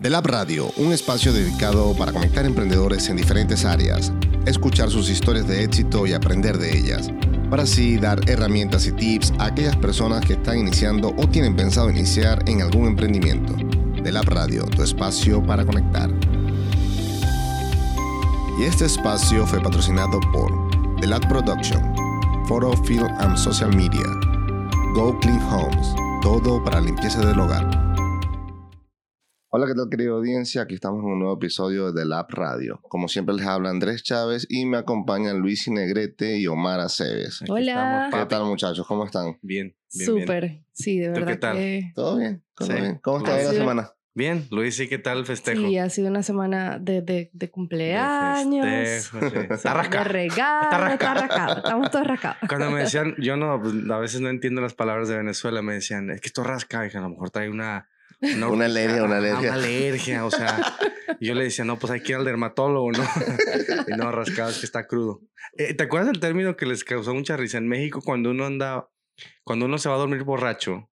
The Lab Radio, un espacio dedicado para conectar emprendedores en diferentes áreas, escuchar sus historias de éxito y aprender de ellas, para así dar herramientas y tips a aquellas personas que están iniciando o tienen pensado iniciar en algún emprendimiento. The Lab Radio, tu espacio para conectar. Y este espacio fue patrocinado por The Lab Production, Photo, Film and Social Media, Go Clean Homes, todo para limpieza del hogar. Hola, ¿qué tal querida audiencia? Aquí estamos en un nuevo episodio de Lab Radio. Como siempre les habla Andrés Chávez y me acompañan Luis Negrete y Omar Aceves. Aquí Hola. ¿Qué tal muchachos? ¿Cómo están? Bien, bien, bien. Súper, sí, de ¿Tú verdad qué tal? que ¿Todo bien? ¿Todo Sí. bien? ¿Cómo está la semana? Bien, Luis, ¿sí qué tal el festejo? sí, ha sido una semana de, de, de De cumpleaños. festejo, sí. Está de rascado. regalo, Está está rascado. rascado. Estamos todos rascados. Cuando me decían, yo no, pues, a veces no entiendo las palabras de Venezuela, me decían, es que esto rasca, dije, a lo mejor trae una... Una alergia, una ah, alergia. Una alergia, o sea, y yo le decía, no, pues hay que ir al dermatólogo, ¿no? y no, rascado, es que está crudo. Eh, ¿Te acuerdas del término que les causó mucha risa en México cuando uno anda, cuando uno se va a dormir borracho,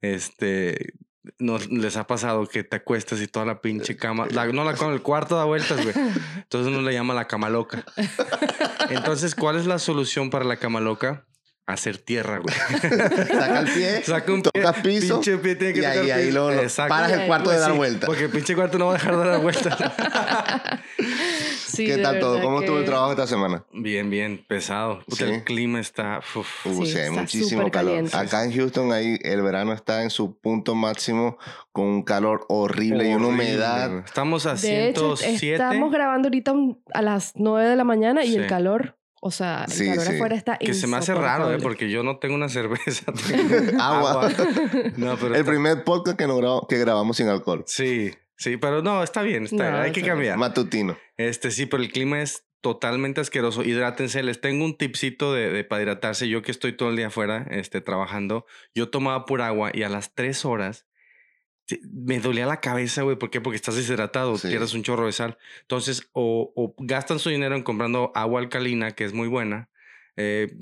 este, nos, les ha pasado que te acuestas y toda la pinche cama, la- no la con el cuarto da vueltas, güey. Entonces uno le llama la cama loca. Entonces, ¿cuál es la solución para la cama loca? Hacer tierra, güey. Saca el pie, Saca un pie, tocas piso pinche pie tiene que y ahí, lo- Exacto. paras el cuarto de Pues dar sí, vuelta. Porque el pinche cuarto no va a dejar de dar vueltas. Sí, ¿Qué tal todo? ¿Cómo estuvo el trabajo esta semana? bien, bien, pesado. Puta, Sí. El clima está... uf. Sí, sí, hay está muchísimo calor. caliente. Acá en Houston ahí el verano está en su punto máximo con un calor horrible, y una humedad. Estamos a De hecho, 107. estamos grabando ahorita a las 9 de la mañana y Sí. el calor, o sea, el Sí, calor sí. afuera está Que se me hace raro, ¿eh? Porque yo no tengo una cerveza. tengo Agua. No, pero El está- primer podcast que, no grabamos, que grabamos sin alcohol. Sí, sí, pero no, está bien, está No, bien. Hay que bien. cambiar. Matutino. Este sí, pero el clima es totalmente asqueroso. Hidrátense. Les tengo un tipcito de, de para hidratarse. Yo que estoy todo el día afuera este, trabajando, yo tomaba pura agua y a las tres horas me dolía la cabeza, güey. ¿Por qué? Porque estás deshidratado, Sí. pierdes un chorro de sal. Entonces, o, o gastan su dinero en comprando agua alcalina, que es muy buena. Eh,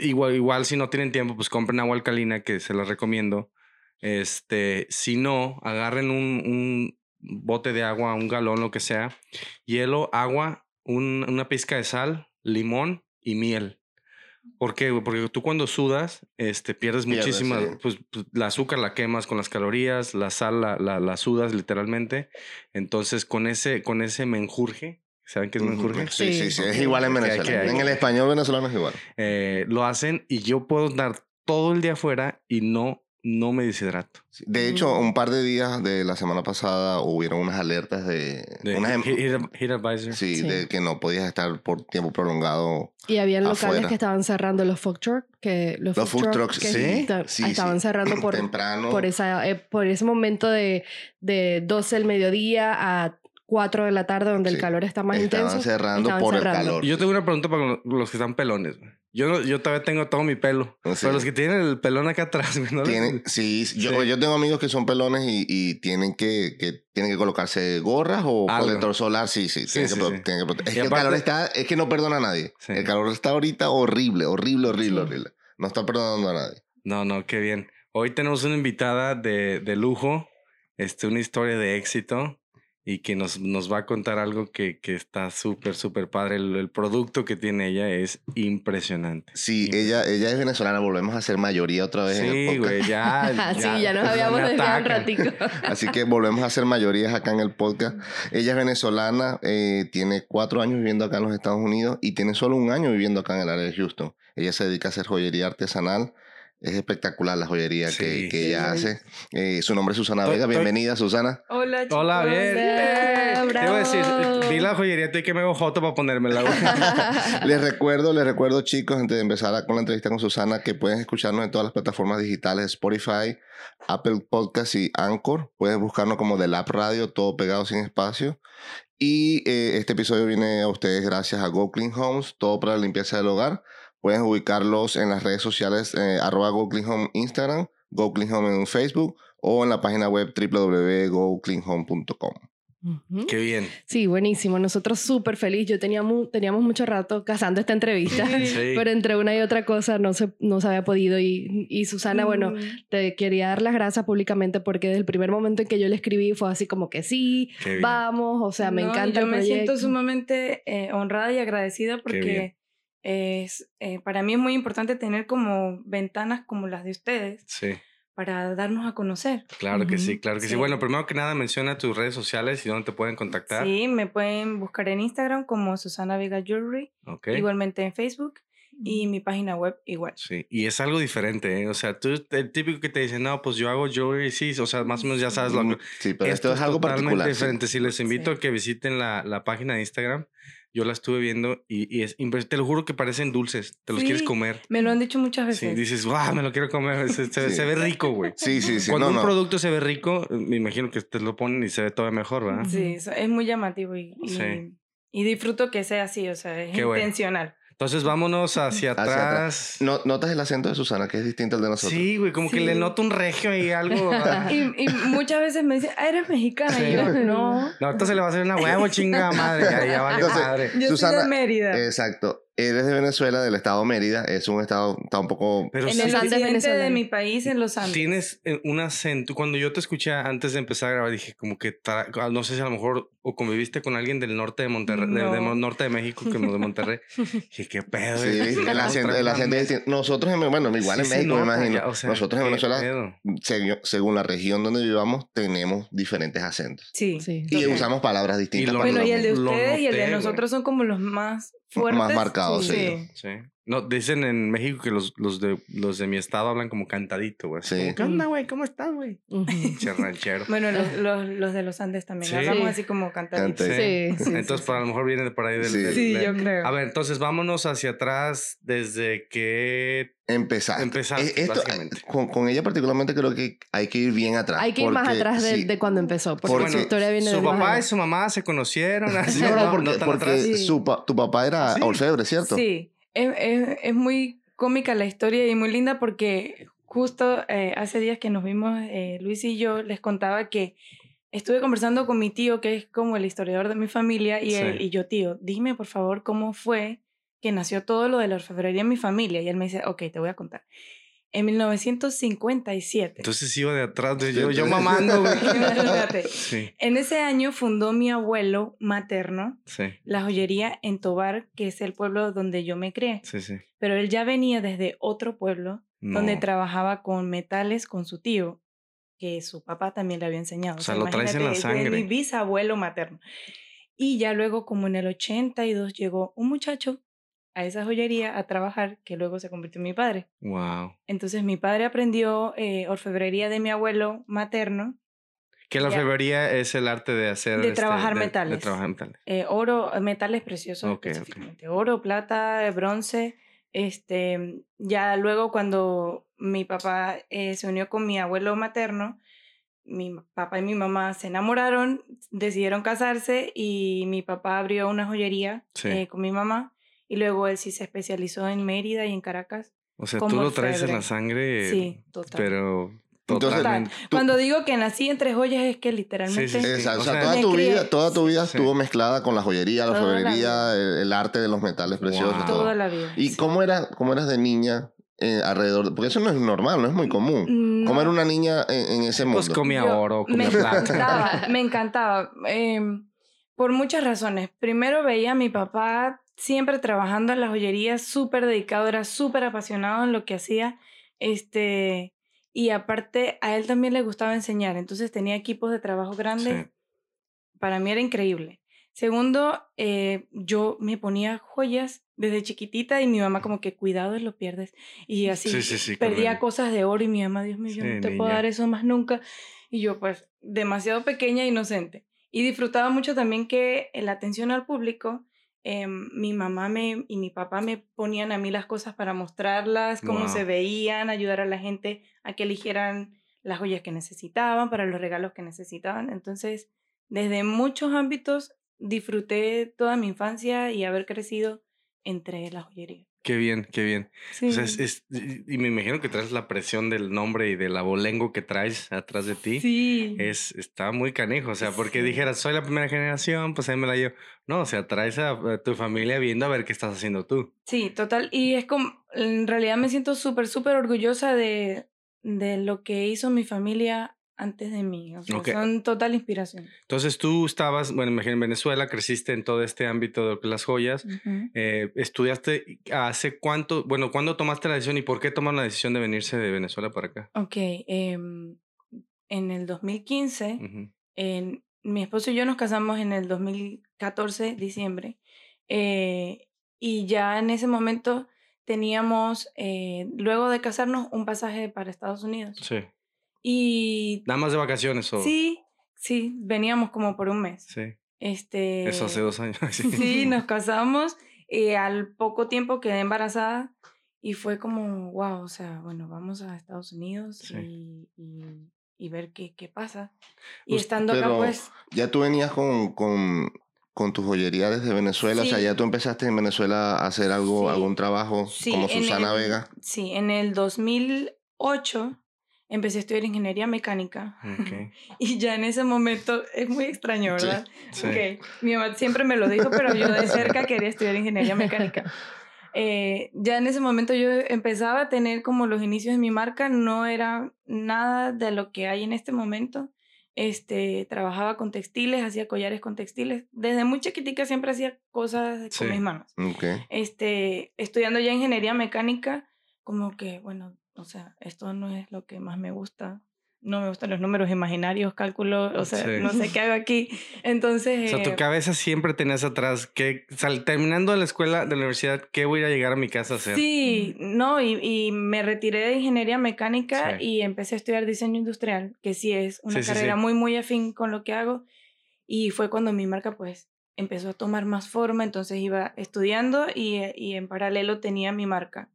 igual, igual si no tienen tiempo, pues compren agua alcalina, que se las recomiendo. Este, si no, agarren un, un bote de agua, un galón, lo que sea, hielo, agua, un- una pizca de sal, limón y miel. ¿Por qué? güey? Porque tú cuando sudas, este, pierdes Pierdes, muchísima, sí. pues, pues, la azúcar la quemas con las calorías, la sal la, la, la sudas literalmente. Entonces, con ese, con ese menjurje, ¿saben qué es menjurje? Sí, sí, Sí. Es igual en Que hay Venezuela. En el español venezolano es igual. Eh, lo hacen y yo puedo dar todo el día afuera y no, no me deshidrato. Sí. De hecho, un par de días de la semana pasada hubieron unas alertas de... De unas em- heat, advisor. sí, Sí. de que no podías estar por tiempo prolongado. Y habían locales afuera. que estaban cerrando los food trucks, que los, Los food trucks, que sí, esta- sí, estaban sí. cerrando por, Temprano. por, esa, eh, por ese momento de, de 12 del mediodía a 4 de la tarde donde Sí. el calor está más Estaban intenso. cerrando estaban por cerrando. el calor. Yo tengo una pregunta para lo- los que están pelones. Yo, no- yo todavía tengo todo mi pelo. Sí. Pero los que tienen el pelón acá atrás, ¿no? Tienen, sí, yo, Sí. yo tengo amigos que son pelones y, y tienen que, que tienen que colocarse gorras o protector solar, sí, sí, Sí, tienen, que, tienen que Es Y que el calor está, es que no perdona a nadie. El calor está ahorita horrible, horrible, horrible, horrible. No está perdonando a nadie. No, no, qué bien. Hoy tenemos una invitada de, de lujo, este, una historia de éxito y que nos, nos va a contar algo que, que está súper, súper padre. El, el producto que tiene ella es impresionante. Sí, ella, ella es venezolana, volvemos a ser mayoría otra vez en el Sí, podcast. güey, ya, sí, ya nos habíamos desviado un ratico. Así que volvemos a ser mayorías acá en el podcast. Ella es venezolana, eh, tiene cuatro años viviendo acá en los Estados Unidos y tiene solo un año viviendo acá en el área de Houston. Ella se dedica a hacer joyería artesanal. Es espectacular la joyería que, Sí. que ella Sí. hace. Eh, su nombre es Susana Estoy- Vega. estoy- Bienvenida, Susana. Hola, chicos. Hola, bien. Hola, Te iba a decir, vi la joyería, tú y que me hago joto para ponérmela. Les recuerdo, les recuerdo, chicos, antes de empezar con la entrevista con Susana, que pueden escucharnos en todas las plataformas digitales, Spotify, Apple Podcasts y Anchor. Puedes buscarnos como The Lab Radio, todo pegado sin espacio. Y eh, este episodio viene a ustedes gracias a Go Clean Homes, todo para la limpieza del hogar. Pueden ubicarlos en las redes sociales, eh, arroba Go Clean Home Instagram, Go Clean Home en Facebook o en la página web www.gocleanhome.com. Ujú. Qué bien. Sí, buenísimo. Nosotros súper feliz. Yo tenía mu- teníamos mucho rato cazando esta entrevista, Sí. pero entre una y otra cosa no se, no se había podido. Y, y Susana, bueno, Mm, te quería dar las gracias públicamente porque desde el primer momento en que yo le escribí fue así como que sí, vamos, o sea, me no, encanta Yo el me proyecto. siento sumamente eh, honrada y agradecida bien. porque es, eh, para mí es muy importante tener como ventanas como las de ustedes Sí, para darnos a conocer. claro que sí, claro que sí. Sí. Bueno, primero que nada, menciona tus redes sociales y dónde te pueden contactar. Sí, me pueden buscar en Instagram como Susana Vega Jewelry, igualmente en Facebook y mi página web igual. Sí, y es algo diferente, ¿eh? O sea, tú, el típico que te dice, no, pues yo hago jewelry, sí, o sea, más o menos ya sabes lo que... Sí, pero esto, es algo particular. sí. diferente. Si les invito Sí. a que visiten la, la página de Instagram, yo la estuve viendo y, y es te lo juro que parecen dulces, te los quieres Sí, comer. Me lo han dicho muchas veces. Sí, dices, wow, me lo quiero comer, se, se- Sí. se ve rico, güey. Sí, sí, sí. Cuando no, un no. producto se ve rico, me imagino que te lo ponen y se ve todavía mejor, ¿verdad? Sí, es muy llamativo y, y, Sí. y disfruto que sea así, o sea, es Qué bueno. Entonces vámonos hacia Hacia atrás. atrás. No, ¿Notas el acento de Susana, que es distinto al de nosotros? Sí, güey, como que le noto un regio y algo. Y, y muchas veces me dicen, ah, eres mexicana. Sí. Y yo, no. No, ahorita se le va a hacer una huevo, chinga madre. Ya, ya vale Entonces, madre. Yo Susana, soy de Mérida. Exacto. Eres de Venezuela, del estado Mérida. Es un estado, está un poco... Pero en sí el Los Andes occidente de mi país, en los Andes. tienes eh, un acento. Cuando yo te escuché antes de empezar a grabar, dije como que, tra- ah, no sé si a lo mejor o conviviste con alguien del norte de Monterrey, de- de No. norte de México, que no de Monterrey. Dije, qué pedo. Sí, el acento, el acento es distinto. Nosotros, en, bueno, igual en Sí México, me imagino. ya, o sea, Nosotros en Venezuela, pedo. según, según la región donde vivamos, tenemos diferentes acentos. Sí. Sí. Y usamos palabras distintas. lo- para Bueno, y el de ustedes y el de güey. nosotros son como los más fuertes. Más marcados, sí. Sí. No, dicen en México que los, los, de, los de mi estado hablan como cantadito, güey. así Sí. como, ¿Qué onda, güey? ¿Cómo estás, güey? Ujú. Che ranchero. Bueno, los, los, los de los Andes también. Sí. Hablamos Sí. así como cantaditos. Canta- Sí, sí, Entonces, sí, para a lo mejor viene de por ahí del. Sí. del- Sí, del- yo creo. A ver, entonces vámonos hacia atrás desde que. Empezar. Empezaste, Eh, esto, básicamente. con, con ella particularmente creo que hay que ir bien atrás. Hay que ir más atrás de, sí, de cuando empezó, porque, Porque su historia viene su de más papá y su mamá se conocieron. Así, No, no, porque, tan porque su pa- tu papá era Sí. orfebre, ¿cierto? Sí, es, es- es muy cómica la historia y muy linda porque justo eh, hace días que nos vimos, eh, Luis y yo, les contaba que estuve conversando con mi tío, que es como el historiador de mi familia, y, él- y yo, tío, dime por favor cómo fue que nació todo lo de la orfebrería en mi familia. Y él me dice, ok, te voy a contar. En 1957. Entonces iba de atrás de yo, yo mamando. Sí, En ese año fundó mi abuelo materno sí, la joyería en Tobar, que es el pueblo donde yo me crié. sí, sí. Pero él ya venía desde otro pueblo donde trabajaba con metales con su tío, que su papá también le había enseñado. O sea, lo traes en la sangre. mi bisabuelo materno. Y ya luego, como en el 82, llegó un muchacho a esa joyería a trabajar, que luego se convirtió en mi padre. Wow. Entonces mi padre aprendió eh, orfebrería de mi abuelo materno, Que la orfebrería es el arte de hacer. De este, trabajar de- De metales. trabajar metales. eh, oro, metales preciosos Ok, ok. específicamente, oro, plata, bronce. Este, ya luego cuando mi papá eh, se unió con mi abuelo materno, mi papá y mi mamá se enamoraron, decidieron casarse y mi papá abrió una joyería Sí. eh, con mi mamá y luego él sí se especializó en Mérida y en Caracas. O sea, tú lo traes en la sangre. sí, total. Pero. Entonces, Totalmente. tú- Cuando digo que nací entre joyas es que literalmente sí, sí. Exacto. O O sea, toda tu crié- vida, toda tu vida Sí. estuvo mezclada con la joyería, la vida. el, el arte de los metales preciosos. Wow. todo. toda la vida. ¿Y sí. cómo, era, cómo eras de niña eh, alrededor? Porque eso no es normal, no es muy común. ¿Cómo No. era una niña en, en ese mundo? Pues comía Yo- oro, comía me plata. encantaba, me encantaba. em, por muchas razones. Primero veía a mi papá siempre trabajando en la joyería, súper dedicado, era súper apasionado en lo que hacía. Este, y aparte, a él también le gustaba enseñar, entonces tenía equipos de trabajo grandes. Sí. Para mí era increíble. Segundo, eh, yo me ponía joyas desde chiquitita y mi mamá como que cuidado lo pierdes. Y así Sí, sí, sí, perdía correcto. cosas de oro y mi mamá, Dios mío, yo no te puedo dar eso más nunca. Y yo pues demasiado pequeña e inocente. Y disfrutaba mucho también que la atención al público, em, mi mamá me, y mi papá me ponían a mí las cosas para mostrarlas, cómo Wow. se veían, ayudar a la gente a que eligieran las joyas que necesitaban, para los regalos que necesitaban. Entonces, desde muchos ámbitos disfruté toda mi infancia y haber crecido entre la joyería. Qué bien, qué bien. Sí. O sea, es- es- y me imagino que traes la presión del nombre y del abolengo que traes atrás de ti. sí. Es, está muy canijo, o sea, porque Sí. dijeras, soy la primera generación, pues ahí me la llevo. No, o sea, traes a, a tu familia viendo a ver qué estás haciendo tú. Sí, total. Y es como, en realidad me siento súper, súper orgullosa de, de lo que hizo mi familia antes de mí. O sea, Ok. son total inspiración. Entonces tú estabas, bueno, imagino en Venezuela, creciste en todo este ámbito de las joyas. Ujú. Eh, ¿Estudiaste hace cuánto? Bueno, ¿cuándo tomaste la decisión y por qué tomaron la decisión de venirse de Venezuela para acá? Ok, em, en el 2015, Ujú. en- mi esposo y yo nos casamos en el 2014, diciembre, eh, y ya en ese momento teníamos, eh, luego de casarnos, un pasaje para Estados Unidos. Sí. Y Nada más de vacaciones o. sí, sí, veníamos como por un mes. Sí. Este, Eso hace dos años. sí. Sí, nos casamos y al poco tiempo quedé embarazada y fue como, wow, o sea, bueno, vamos a Estados Unidos Sí. y, y, y ver qué, qué pasa. Y estando acá, pues, Ya tú venías con, con, con tu joyería desde Venezuela, o sea, Sí. ya tú empezaste en Venezuela a hacer algo, Sí. algún trabajo sí, como Susana el- Vega. Sí, en el 2008 empecé a estudiar ingeniería mecánica Ok. y ya en ese momento es muy extraño, Sí, ¿verdad? Sí. Ok, Mi mamá siempre me lo dijo, pero yo de cerca quería estudiar ingeniería mecánica. Eh, ya en ese momento yo empezaba a tener como los inicios de mi marca, no era nada de lo que hay en este momento. Este, trabajaba con textiles, hacía collares con textiles. Desde muy chiquitica siempre hacía cosas Sí. con mis manos. Ok. Este, estudiando ya ingeniería mecánica, como que, bueno, o sea, esto no es lo que más me gusta. No me gustan los números imaginarios, cálculos, o sea, Sí. no sé qué hago aquí. Entonces, O sea, tu eh, cabeza siempre tenías atrás que, sal- terminando la escuela, de la universidad, ¿qué voy a llegar a mi casa a hacer? Sí, no, y, y me retiré de ingeniería mecánica Sí. y empecé a estudiar diseño industrial, que sí es una Sí, carrera muy, muy afín con lo que hago. Y fue cuando mi marca, pues, empezó a tomar más forma, entonces iba estudiando y, y en paralelo tenía mi marca.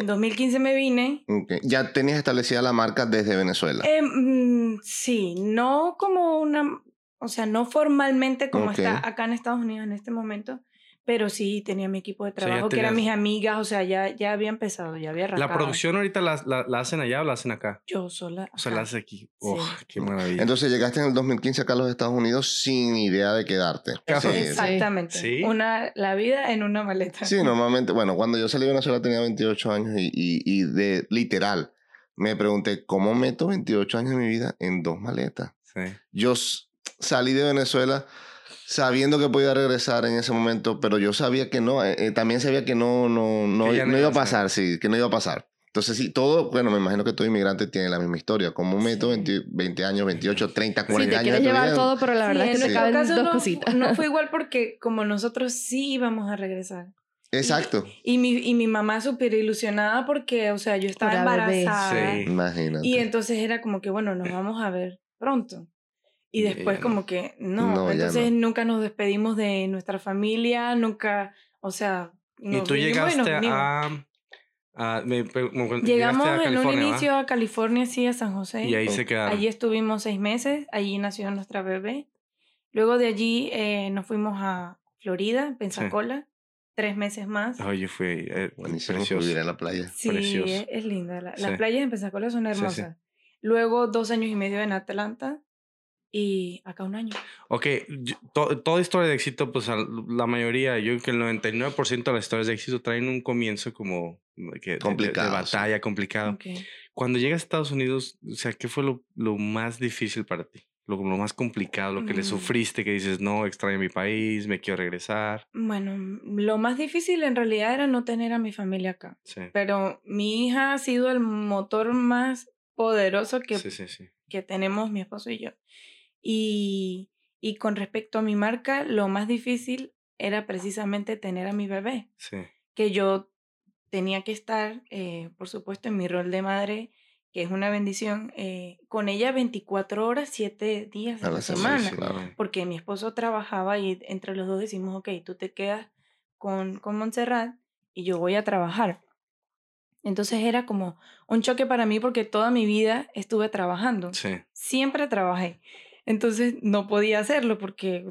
En 2015 me vine. Ya tenías establecida la marca desde Venezuela. Eh, mm, sí, no como una, o sea, no formalmente como está acá en Estados Unidos en este momento, pero sí tenía mi equipo de sea, ya trabajo, que eran mis amigas, o sea, ya, ya había empezado, ya había ¿La arrancado. producción ahorita la, la- la hacen allá o la hacen acá? Yo sola. O sea, la hace aquí. Oh, Sí. qué maravilla. Entonces llegaste en el 2015 acá a los Estados Unidos sin idea de quedarte. Sí, Exactamente. Sí. Una, la vida en una maleta. Sí, normalmente, bueno, cuando yo salí de Venezuela tenía 28 años y, y, y de literal me pregunté, ¿cómo meto 28 años de mi vida en dos maletas? Sí. Yo salí de Venezuela sabiendo que podía regresar en ese momento, pero yo sabía que no, eh, eh, también sabía que no, no, no, Que no no iba a pasar, sí, que no iba a pasar. Entonces, sí, todo, bueno, me imagino que todo inmigrante tiene la misma historia. ¿Cómo meto Sí. 20, 20 años, 28, 30, Sí, 40 te años llevar todo, pero la verdad Sí, es que caben caso dos no, cositas. no fue igual porque como nosotros sí íbamos a regresar. Exacto, Y mi, y mi mamá súper ilusionada porque, o sea, yo estaba embarazada. Sí. imagínate. Y entonces era como que, bueno, nos vamos a ver pronto. Y Y después como que, no, No, entonces no. nunca nos despedimos de nuestra familia, nunca, o sea... Y nos tú vinimos y nos llegaste a... a- me- me- me- llegaste Llegamos a en un inicio a California, sí, a San José. Y ahí se quedaron. Allí estuvimos seis meses, allí nació nuestra bebé. Luego de allí eh, nos fuimos a Florida, Pensacola, tres meses más. Oye, fue eh, Buenísimo precioso. vivir en la playa. Sí, precioso. es, es linda. La- las Sí. playas en Pensacola son Sí, sí. hermosas. Luego dos años y medio en Atlanta y acá un año. Ok, yo- to- toda historia de éxito, pues al- la mayoría, yo creo que el 99% de las historias de éxito traen un comienzo como que, de- de- Complicado, de, sí. batalla, complicado. Ok. Cuando llegas a Estados Unidos, o sea, ¿qué fue lo, lo más difícil para ti? Lo, lo más complicado, lo que le Mm. sufriste, que dices, no, extraño mi país, me quiero regresar. Bueno, mm, lo más difícil en realidad era no tener a mi familia acá. Sí, Pero mi hija ha sido el motor más poderoso que, sí, sí. sí. que tenemos mi esposo y yo. Y, y con respecto a mi marca, lo más difícil era precisamente tener a mi bebé. sí. que yo tenía que estar, eh, por supuesto, en mi rol de madre, que es una bendición, eh, con ella 24 horas, 7 días A la semana, semana. sí, claro. Porque mi esposo trabajaba y entre los dos decimos, ok, tú te quedas con, con Montserrat y yo voy a trabajar. Entonces era como un choque para mí porque toda mi vida estuve trabajando. Siempre trabajé. Entonces no podía hacerlo porque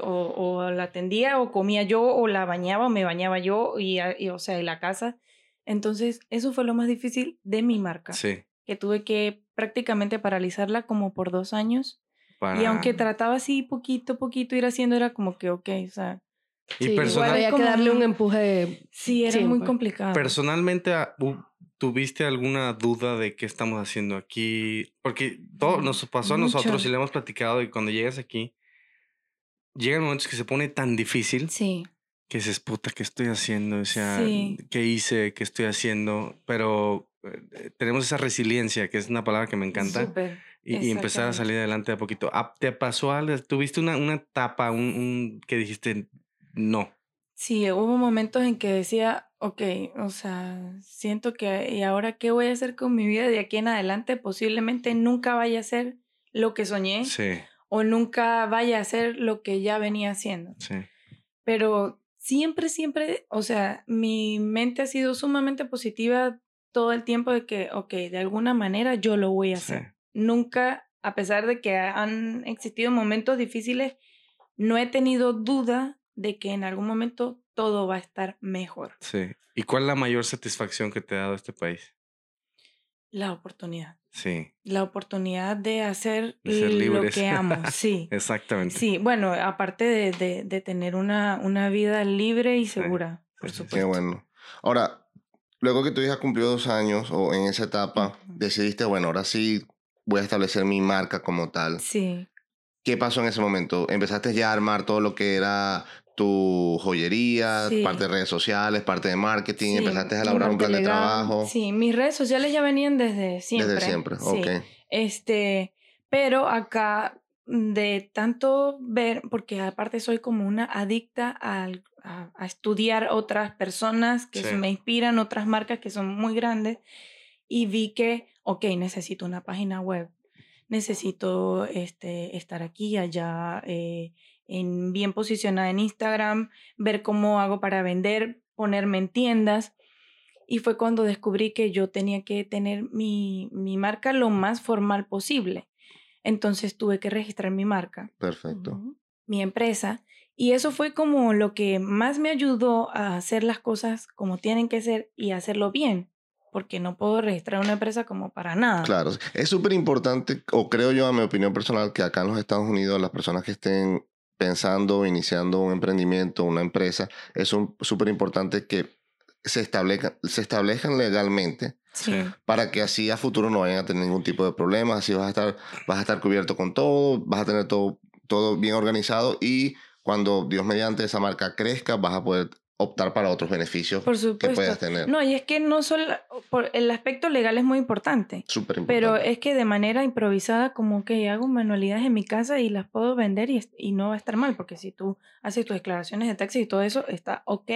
o, o la atendía o comía yo o la bañaba o me bañaba yo y, a- y, o sea, y la casa. Entonces eso fue lo más difícil de mi marca, Sí. que tuve que prácticamente paralizarla como por dos años. Para... Y aunque trataba así poquito, poquito ir haciendo, era como que, ok, o sea, Y Sí, personal- igual había que darle un empuje. sí, era Sí, muy pues. complicado. Personalmente, ah, ¿tuviste alguna duda de qué estamos haciendo aquí? Porque todo nos pasó a nosotros Mucho. y le hemos platicado y cuando llegas aquí, llegan momentos que se pone tan difícil Sí, que dices, puta, ¿qué estoy haciendo? O sea, Sí. ¿qué hice? ¿Qué estoy haciendo? Pero eh, tenemos esa resiliencia, que es una palabra que me encanta, súper. y, y empezar a salir adelante de a poquito. Ah, ¿Te pasó algo? ¿Tuviste una, una etapa un, un- que dijiste, no? Sí, hubo momentos en que decía, ok, o sea, siento que, ¿y ahora qué voy a hacer con mi vida de aquí en adelante? Posiblemente nunca vaya a ser lo que soñé Sí, o nunca vaya a ser lo que ya venía haciendo. sí. Pero siempre, siempre, o sea, mi mente ha sido sumamente positiva todo el tiempo de que, ok, de alguna manera yo lo voy a sí. hacer. Nunca, a pesar de que han existido momentos difíciles, no he tenido duda de que en algún momento todo va a estar mejor. Sí. ¿Y cuál es la mayor satisfacción que te ha dado este país? La oportunidad. Sí, La oportunidad de hacer De ser lo que amo. Sí. exactamente. Sí, bueno, aparte de, de, de tener una, una vida libre y segura, por sí, sí. Qué supuesto. bueno. Ahora, luego que tu hija cumplió dos años o en esa etapa, decidiste, bueno, ahora sí voy a establecer mi marca como tal. Sí. ¿Qué pasó en ese momento? ¿Empezaste ya a armar todo lo que era tu joyería, Sí. parte de redes sociales, parte de marketing? Sí, ¿Empezaste a elaborar un plan de trabajo? Sí, mis redes sociales ya venían desde siempre. Desde siempre, sí. ok. Este, pero acá de tanto ver, porque aparte soy como una adicta al- a, a estudiar otras personas que me inspiran, otras marcas que son muy grandes, y vi que, ok, necesito una página web, necesito este, estar aquí, allá, eh, en, bien posicionada en Instagram, ver cómo hago para vender, ponerme en tiendas. Y fue cuando descubrí que yo tenía que tener mi, mi marca lo más formal posible. Entonces tuve que registrar mi marca, Perfecto. Ujú. mi empresa. Y eso fue como lo que más me ayudó a hacer las cosas como tienen que ser y hacerlo bien. Porque no puedo registrar una empresa como para nada. Claro, es súper importante, o creo yo, a mi opinión personal, que acá en los Estados Unidos las personas que estén pensando, iniciando un emprendimiento, una empresa, es un- súper importante que se establezcan, se establezcan legalmente. Sí. para que así a futuro no vayan a tener ningún tipo de problemas, así vas a estar, vas a estar cubierto con todo, vas a tener todo, todo bien organizado y cuando Dios mediante esa marca crezca, vas a poder optar para otros beneficios Por que puedas tener. No, y es que no solo por el aspecto legal es muy importante. Súper importante. Pero es que de manera improvisada, como que hago manualidades en mi casa y las puedo vender y, y no va a estar mal, porque si tú haces tus declaraciones de taxis y todo eso, está ok.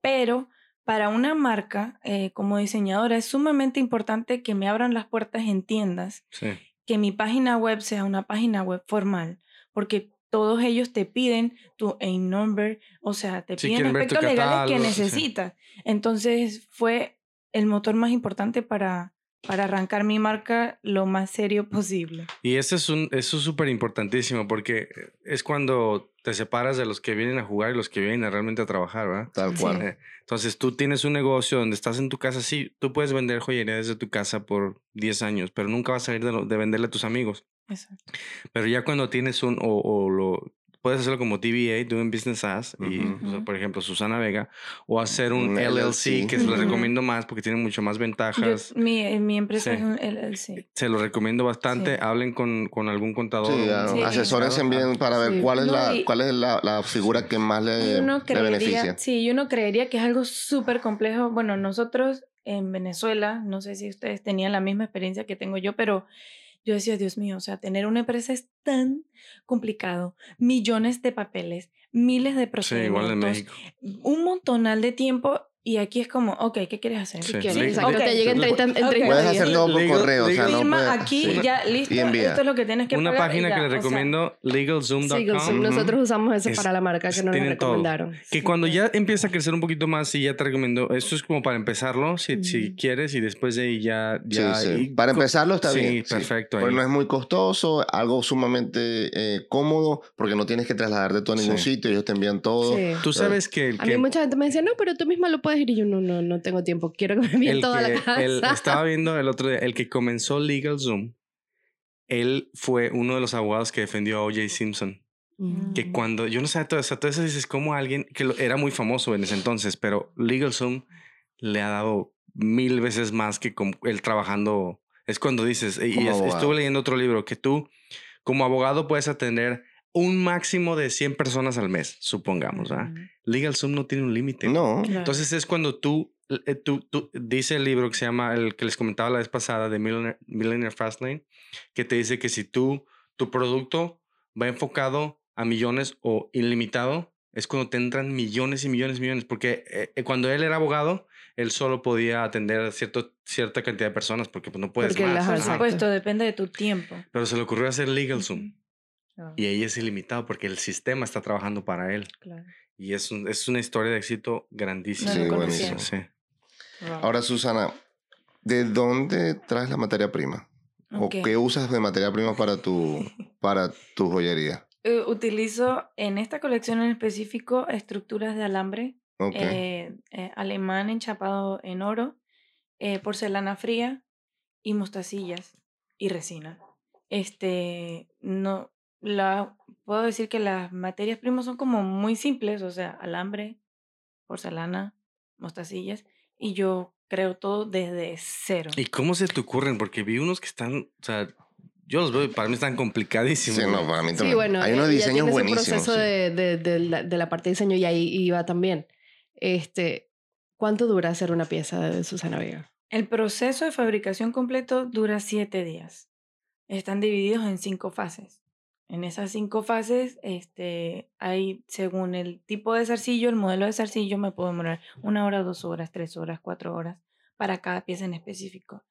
Pero para una marca eh, como diseñadora es sumamente importante que me abran las puertas en tiendas, Sí. que mi página web sea una página web formal, porque todos ellos te piden tu AIN number, o sea, te Sí, piden aspectos legales que catálogo, sí, sí. necesitas. Entonces fue el motor más importante para, para arrancar mi marca lo más serio posible. Y eso es un, eso es súper importantísimo porque es cuando te separas de los que vienen a jugar y los que vienen a realmente a trabajar, ¿verdad? Tal cual. Eh, Entonces tú tienes un negocio donde estás en tu casa, sí, tú puedes vender joyería desde tu casa por 10 años, pero nunca vas a salir de, lo- de venderle a tus amigos. Exacto. Pero ya cuando tienes un, o, o lo, puedes hacerlo como DBA, Doing Business As, y, Ujú. o sea, por ejemplo, Susana Vega, o hacer un, Un LLC, LLC. que se lo recomiendo más porque tiene mucho más Yo- ventajas. mi, eh, mi empresa Sí. es un LLC. Se lo recomiendo bastante. Sí. Hablen con, con algún contador. Sí, un- a- Sí. asesórense bien para ver Sí. cuál es, No, la, y- cuál es la, la figura que más Y le, uno le creería, beneficia. sí, y uno creería que es algo súper complejo. Bueno, nosotros en Venezuela, no sé si ustedes tenían la misma experiencia que tengo yo, pero yo decía, Dios mío, o sea, tener una empresa es tan complicado. Millones de papeles, miles de Sí, igual en procedimientos, México. un montonal de tiempo Y aquí es como, ok, ¿qué quieres hacer? Sí. ¿Qué quieres? Sí. Exacto, Ok. te llega en 30, en Ok. 30 Puedes días. hacer todo por Legal- correo, o sea, legal- no Firma puedes- aquí, sí. ya, listo. Y envía. Esto es lo que tienes que Una pagar página ya, que o les sea, recomiendo, legalzoom.com. Seagull Zoom, Ujú. Nosotros usamos eso Es- para la marca que nos lo tiene todo. recomendaron. Que Sí, cuando pues. ya empieza a crecer un poquito más, sí, ya te recomiendo. Esto es como para empezarlo, si, si Ujú. quieres, y después de ahí ya. ya sí, sí. y Para empezarlo está sí, bien. perfecto, Porque ahí. no es muy costoso, algo sumamente eh, cómodo, porque no tienes que trasladarte tú a ningún Sí. sitio, ellos te envían todo. Sí. Tú sabes que A mí mucha gente me decía, no, pero tú misma lo puedes ir. Y yo, no, no, no tengo tiempo. Quiero que me envíen el toda que- la casa. el- estaba viendo el otro día, el que comenzó LegalZoom, él fue uno de los abogados que defendió a O.J. Simpson. Mm. Que cuando, yo no sé, todo eso, todo eso dices como alguien que lo- era muy famoso en ese entonces, pero LegalZoom le ha dado mil veces más que con él trabajando. Es cuando dices, y es- estuve leyendo otro libro, que tú como abogado puedes atender un máximo de 100 personas al mes, supongamos. ¿verdad? Ujú. LegalZoom no tiene un límite. No. Claro. Entonces es cuando tú, eh, tú, tú, dice el libro que se llama, el que les comentaba la vez pasada de Millionaire, Millionaire Fastlane, que te dice que si tú, tu producto va enfocado a millones o ilimitado, es cuando te entran millones y millones y millones, porque eh, eh, cuando él era abogado, él solo podía atender a cierto, cierta cantidad de personas, porque pues, no puedes Porque más. las- Por supuesto, depende de tu tiempo. Pero se le ocurrió hacer LegalZoom. Ah, Y ahí es ilimitado porque el sistema está trabajando para él. claro. Y es, un- es una historia de éxito grandísima. Sí, buenísimo. conocía. Sí. Wow. Ahora, Susana, ¿de dónde traes la materia prima? ¿O qué usas de materia prima para tu, para tu joyería? Eh, utilizo en esta colección en específico estructuras de alambre eh, eh, alemán enchapado en oro, eh, porcelana fría y mostacillas y resina. Este, no, la, puedo decir que las materias primas son como muy simples, o sea, alambre, porcelana, mostacillas, y yo creo todo desde cero. ¿Y cómo se te ocurren? Porque vi unos que están, o sea, yo los veo y para mí están complicadísimos. Sí, no, para mí Sí, también. bueno, Hay unos ella diseños buenísimos. proceso sí. de, de, de la, de la parte de diseño y ahí iba también. Este, ¿Cuánto dura hacer una pieza de Susana Vega? El proceso de fabricación completo dura siete días. Están divididos en cinco fases. En esas cinco fases, este, hay, según el tipo de zarcillo, el modelo de zarcillo, me puedo demorar una hora, dos horas, tres horas, cuatro horas para cada pieza en específico.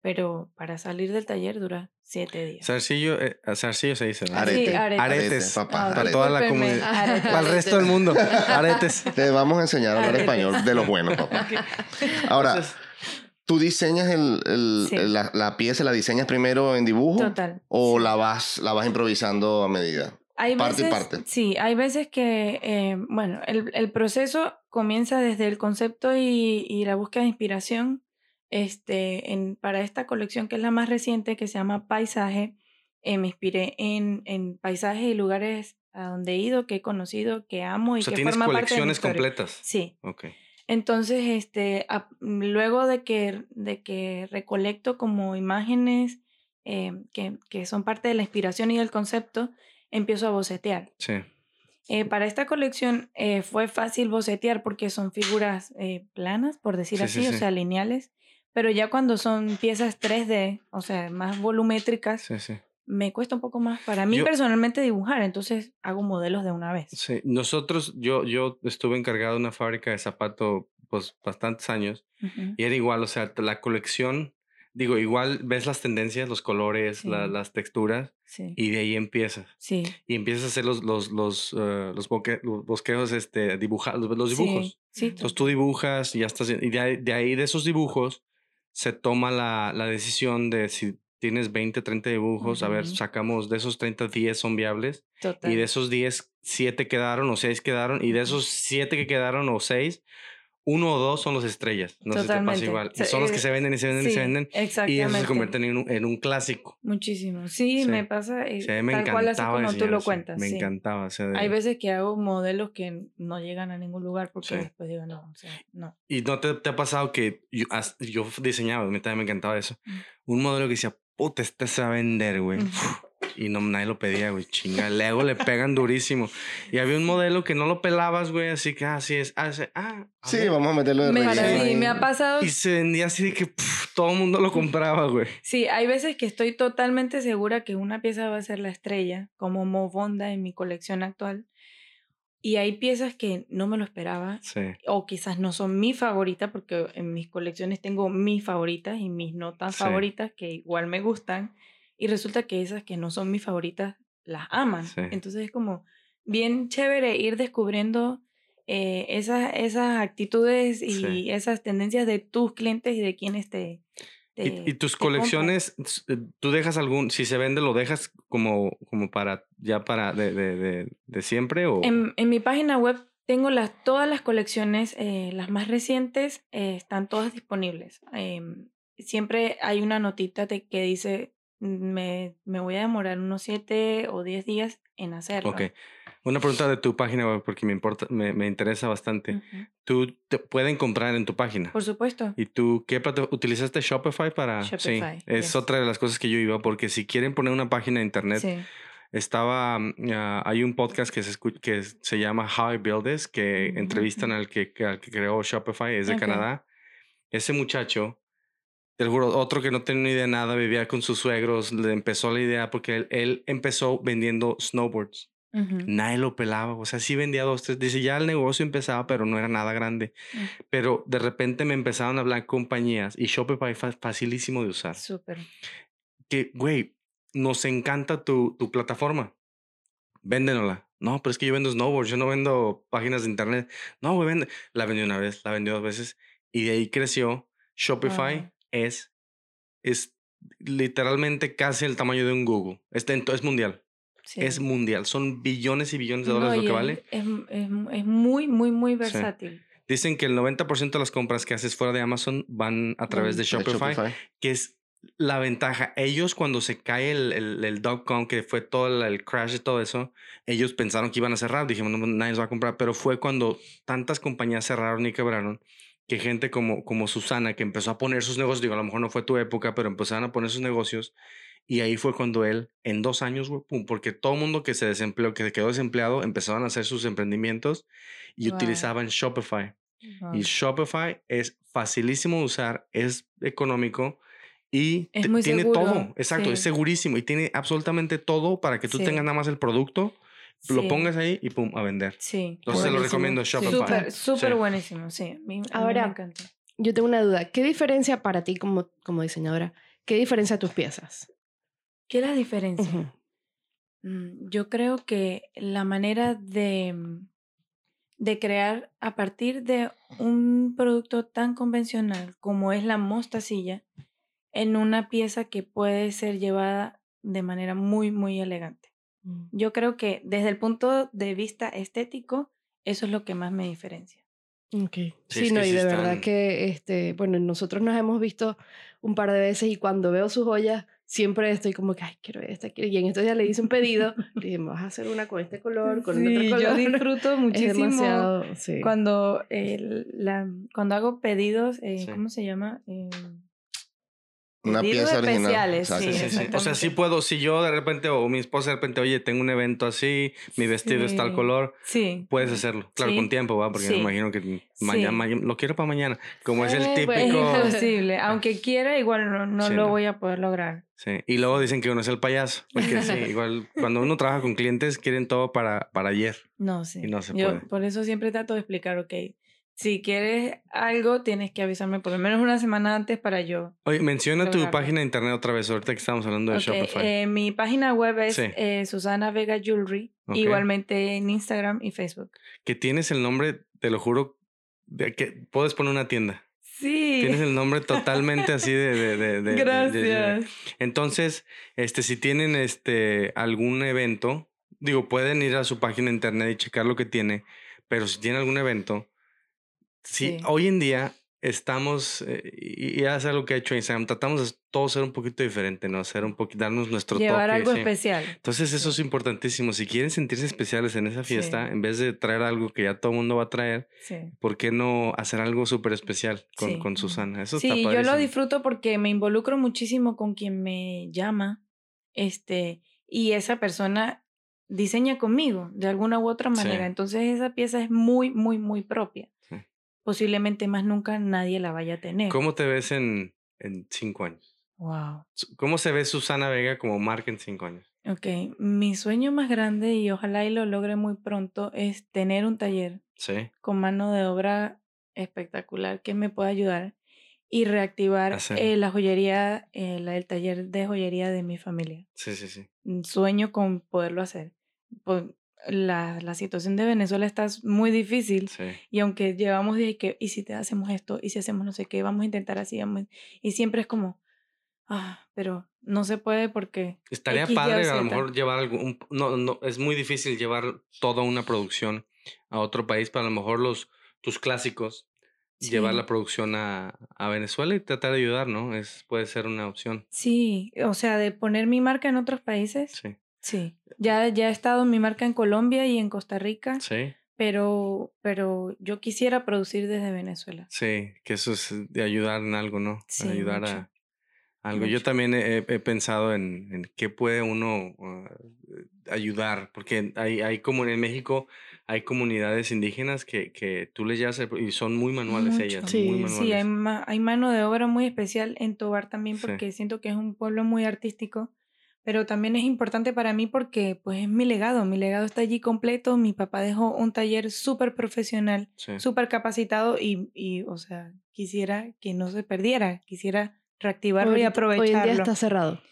Pero para salir del taller dura siete días. Zarcillo, eh, zarcillo se dice, ¿no? Arete. Sí, aretes. Aretes. papá, Ah, Para arete. toda la comunidad. aretes. Para el resto del mundo. Aretes. Te vamos a enseñar a hablar Aretes. español de los buenos, papá. Ahora, Entonces, ¿tú diseñas el, el- Sí. la, la pieza, la diseñas primero en dibujo? Total. ¿O sí. la vas, la vas improvisando a medida? Hay Parte y veces, parte. Sí, hay veces que, eh, bueno, el, el proceso comienza desde el concepto y, y la búsqueda de inspiración. Este, en, para esta colección, que es la más reciente, que se llama Paisaje, eh, me inspiré en, en paisajes y lugares a donde he ido, que he conocido, que amo y o sea, que tienes forma parte de mi colecciones completas. Sí. Ok. Entonces, este, a- luego de que, de que recolecto como imágenes eh, que, que son parte de la inspiración y del concepto, empiezo a bocetear. Sí. Eh, para esta colección eh, fue fácil bocetear porque son figuras eh, planas, por decir Sí, sí, así, o sí. sea, lineales. Pero ya cuando son piezas 3D, o sea, más volumétricas, Sí, sí. Me cuesta un poco más para mí Yo- personalmente dibujar, entonces hago modelos de una vez. Sí. Nosotros, yo, yo estuve encargado de una fábrica de zapato, pues, bastantes años. Y era igual, o sea, la colección, digo, igual ves las tendencias, los colores, la- las texturas, Sí, y de ahí empiezas. sí. Y empiezas a hacer los, los, los, eh, los, boque- los bosquejos, este, dibuja, los, los dibujos. Sí, Entonces tú dibujas y ya estás, y de de ahí de esos dibujos se toma la, la decisión de si tienes 20, 30 dibujos, a ver, sacamos de esos 30, 10 son viables, total. y de esos 10, 7 quedaron o 6 quedaron, y de esos 7 que quedaron o 6, uno o dos son las estrellas. No sé si te pasa igual. Y son los que eh, se venden y se venden y Sí, se venden. Y Exactamente. esos se convierten en un, en un clásico. Muchísimo. Sí, Sí. me pasa eh, Sí, me tal cual así como tú lo eso, cuentas. Me encantaba. o sea, de- Hay veces que hago modelos que no llegan a ningún lugar porque después digo, no, o sea, no. Y no te, te ha pasado que yo, yo diseñaba, a mí también me encantaba eso. Mm. Un modelo que decía, puta, este se va a vender, güey. Y no, nadie lo pedía, güey. Chinga, luego le pegan durísimo. Y había un modelo que no lo pelabas, güey, así que así es. Ah, sí, ah, a Sí, ver. vamos a meterlo de Me, relleno sí, me ha pasado. Y se vendía así de que pff, todo el mundo lo compraba, güey. Sí, hay veces que estoy totalmente segura que una pieza va a ser la estrella, como Mo Bonda en mi colección actual. Y hay piezas que no me lo esperaba Sí. o quizás no son mi favorita porque en mis colecciones tengo mis favoritas y mis no tan Sí. favoritas que igual me gustan y resulta que esas que no son mis favoritas las aman. Sí. Entonces es como bien chévere ir descubriendo eh, esas, esas actitudes y esas tendencias de tus clientes y de quienes te... te- ¿Y, y tus colecciones, eh, tú dejas algún, si se vende, lo dejas como, como para, ya para de, de, de, de siempre o... En, en mi página web tengo las, todas las colecciones, eh, las más recientes, eh, están todas disponibles. Em, siempre hay una notita que dice, me, me voy a demorar unos 7 o 10 días en hacerlo. Ok. Una pregunta de tu página web porque me importa, me, me interesa bastante. Tú te pueden comprar en tu página. Por supuesto. ¿Y tú qué plata utilizaste Shopify para? Shopify, sí, es yes. otra de las cosas que yo iba porque si quieren poner una página de internet, Sí. estaba, mm, ah, hay un podcast que se, que se llama How I Build This, que entrevistan al que, al que creó Shopify, es de. Canadá. Ese muchacho, te juro, otro que no tenía ni idea de nada, vivía con sus suegros, le empezó la idea porque él, él empezó vendiendo snowboards. Ujú. Nadie lo pelaba, o sea, sí vendía dos, tres. Dice, ya el negocio empezaba, pero no era nada grande. Mm. Pero de repente me empezaron a hablar compañías y Shopify fa- facilísimo de usar. Súper. Que, güey, nos encanta tu, tu plataforma. Véndenosla. No, pero es que yo vendo snowboards, yo no vendo páginas de internet. No, güey, vende. La vendí una vez, la vendí dos veces y de ahí creció. Shopify Wow. es, es literalmente casi el tamaño de un Google. Este, es mundial. Sí. Es mundial. Son billones y billones de No, dólares lo y que es- vale. Es, es, es muy, muy, muy versátil. Dicen que el 90% de las compras que haces fuera de Amazon van a través de Shopify, que es la ventaja. Ellos cuando se cae el, el, el dot-com, que fue todo el, el crash y todo eso, ellos pensaron que iban a cerrar. Dijimos, no, nadie los va a comprar. Pero fue cuando tantas compañías cerraron y quebraron que gente como, como Susana, que empezó a poner sus negocios, digo, a lo mejor no fue tu época, pero empezaron a poner sus negocios. Y ahí fue cuando él, en dos años, güey, pum, porque todo el mundo que se desempleó, que se quedó desempleado, empezaron a hacer sus emprendimientos y Wow. utilizaban Shopify. Wow. Y Shopify es facilísimo de usar, es económico y Es muy tiene seguro, todo. Exacto, es sí. segurísimo y tiene absolutamente todo para que tú Sí. tengas nada más el producto, lo pongas ahí y pum, a vender. Sí. Entonces se lo recomiendo. Shopify. Súper, súper Sí. buenísimo, sí. Ahora- me encanta. Yo tengo una duda. ¿Qué diferencia para ti como, como diseñadora? ¿Qué diferencia tus piezas? ¿Qué es la diferencia? Mm, Yo creo que la manera de, mm, de crear a partir de un producto tan convencional como es la mostacilla en una pieza que puede ser llevada de manera muy, muy elegante. Mm. Yo creo que desde el punto de vista estético, eso es lo que más me diferencia. Ok. Sí, no, y de verdad que, este, bueno, nosotros nos hemos visto un par de veces y cuando veo sus joyas, siempre estoy como que, ay, quiero esta, quiero. Y en estos días le hice un pedido, le dije, vas a hacer una con este color, con Sí, otro yo color. disfruto Es muchísimo demasiado, sí. cuando, el- la, cuando hago pedidos, eh, Sí. ¿cómo se llama? Eh, Una Pedidos pieza original. especiales, Exacto. Sí, sí, sí. O sea, sí puedo, si yo de repente o mi esposa de repente, oye, tengo un evento así, mi vestido es tal color, sí. puedes hacerlo. Claro, Sí. con tiempo, ¿va? Porque me imagino que mañana, Sí. lo quiero para mañana. Como es el Eh, Es típico. imposible. Aunque quiera, igual no, no Sí, lo no. voy a poder lograr. Sí. Y luego dicen que uno es el payaso. Porque sí, igual cuando uno trabaja con clientes, quieren todo para, para ayer. No, sí. Y no se Yo puede. por eso siempre trato de explicar, ok, si quieres algo, tienes que avisarme por lo menos una semana antes para yo. Oye, menciona tu página de internet otra vez, ahorita que estamos hablando de Shopify. eh, mi página web es Sí. eh, Susana Vega Jewelry, igualmente en Instagram y Facebook. Que tienes el nombre, te lo juro, de que puedes poner una tienda. Sí. Tienes el nombre totalmente así de... de, de- de- de- de- Gracias. Entonces, este, si tienen este, algún evento, digo, pueden ir a su página de internet y checar lo que tiene, pero si tienen algún evento, sí, Sí. hoy en día estamos, eh, y, es algo que ha hecho Instagram, tratamos de todos ser un poquito diferente, ¿no? Ser un poquito, darnos nuestro Llevar toque. algo sí. especial. Entonces eso es importantísimo. Si quieren sentirse especiales en esa fiesta, Sí. en vez de traer algo que ya todo el mundo va a traer, Sí. ¿por qué no hacer algo súper especial con, Sí. con Susana? Eso Sí, está yo lo disfruto porque me involucro muchísimo con quien me llama, este, y esa persona diseña conmigo de alguna u otra Sí. manera. Entonces esa pieza es muy, muy, muy propia. Posiblemente más nunca nadie la vaya a tener. ¿Cómo te ves en, en cinco años? Wow. ¿Cómo se ve Susana Vega como marca en cinco años? Ok, mi sueño más grande y ojalá y lo logre muy pronto es tener un taller Sí. con mano de obra espectacular que me pueda ayudar y reactivar eh, la joyería, eh, la- el taller de joyería de mi familia. Sí, sí, sí. Mm, Sueño con poderlo hacer. Pues, la, la situación de Venezuela está muy difícil Sí. y aunque llevamos y que, y si te hacemos esto, y si hacemos no sé qué, vamos a intentar así, vamos, y siempre es como, ah, pero no se puede porque Estaría X, padre a lo mejor llevar algún... No, no, es muy difícil llevar toda una producción a otro país, pero a lo mejor los, tus clásicos, llevar la producción a, a Venezuela y tratar de ayudar, ¿no? Es, puede ser una opción. Sí, o sea, de poner mi marca en otros países. Sí. Sí. Ya, ya he estado mi marca en Colombia y en Costa Rica, Sí. pero, pero yo quisiera producir desde Venezuela. Sí, que eso es de ayudar en algo, ¿no? Sí, ayudar mucho, a algo. Yo también he, he pensado en, en qué puede uno ah, ayudar, porque hay, hay como en México hay comunidades indígenas que, que tú les llevas el- y son muy manuales Mucho. ellas, Sí, muy manuales. Sí, hay, ma- hay mano de obra muy especial en Tobar también Sí. porque siento que es un pueblo muy artístico, pero también es importante para mí porque pues es mi legado, mi legado está allí completo, mi papá dejó un taller súper profesional, Sí. súper capacitado y, y, o sea, quisiera que no se perdiera, quisiera reactivarlo y Ahorita- Hoy en aprovecharlo. día está cerrado.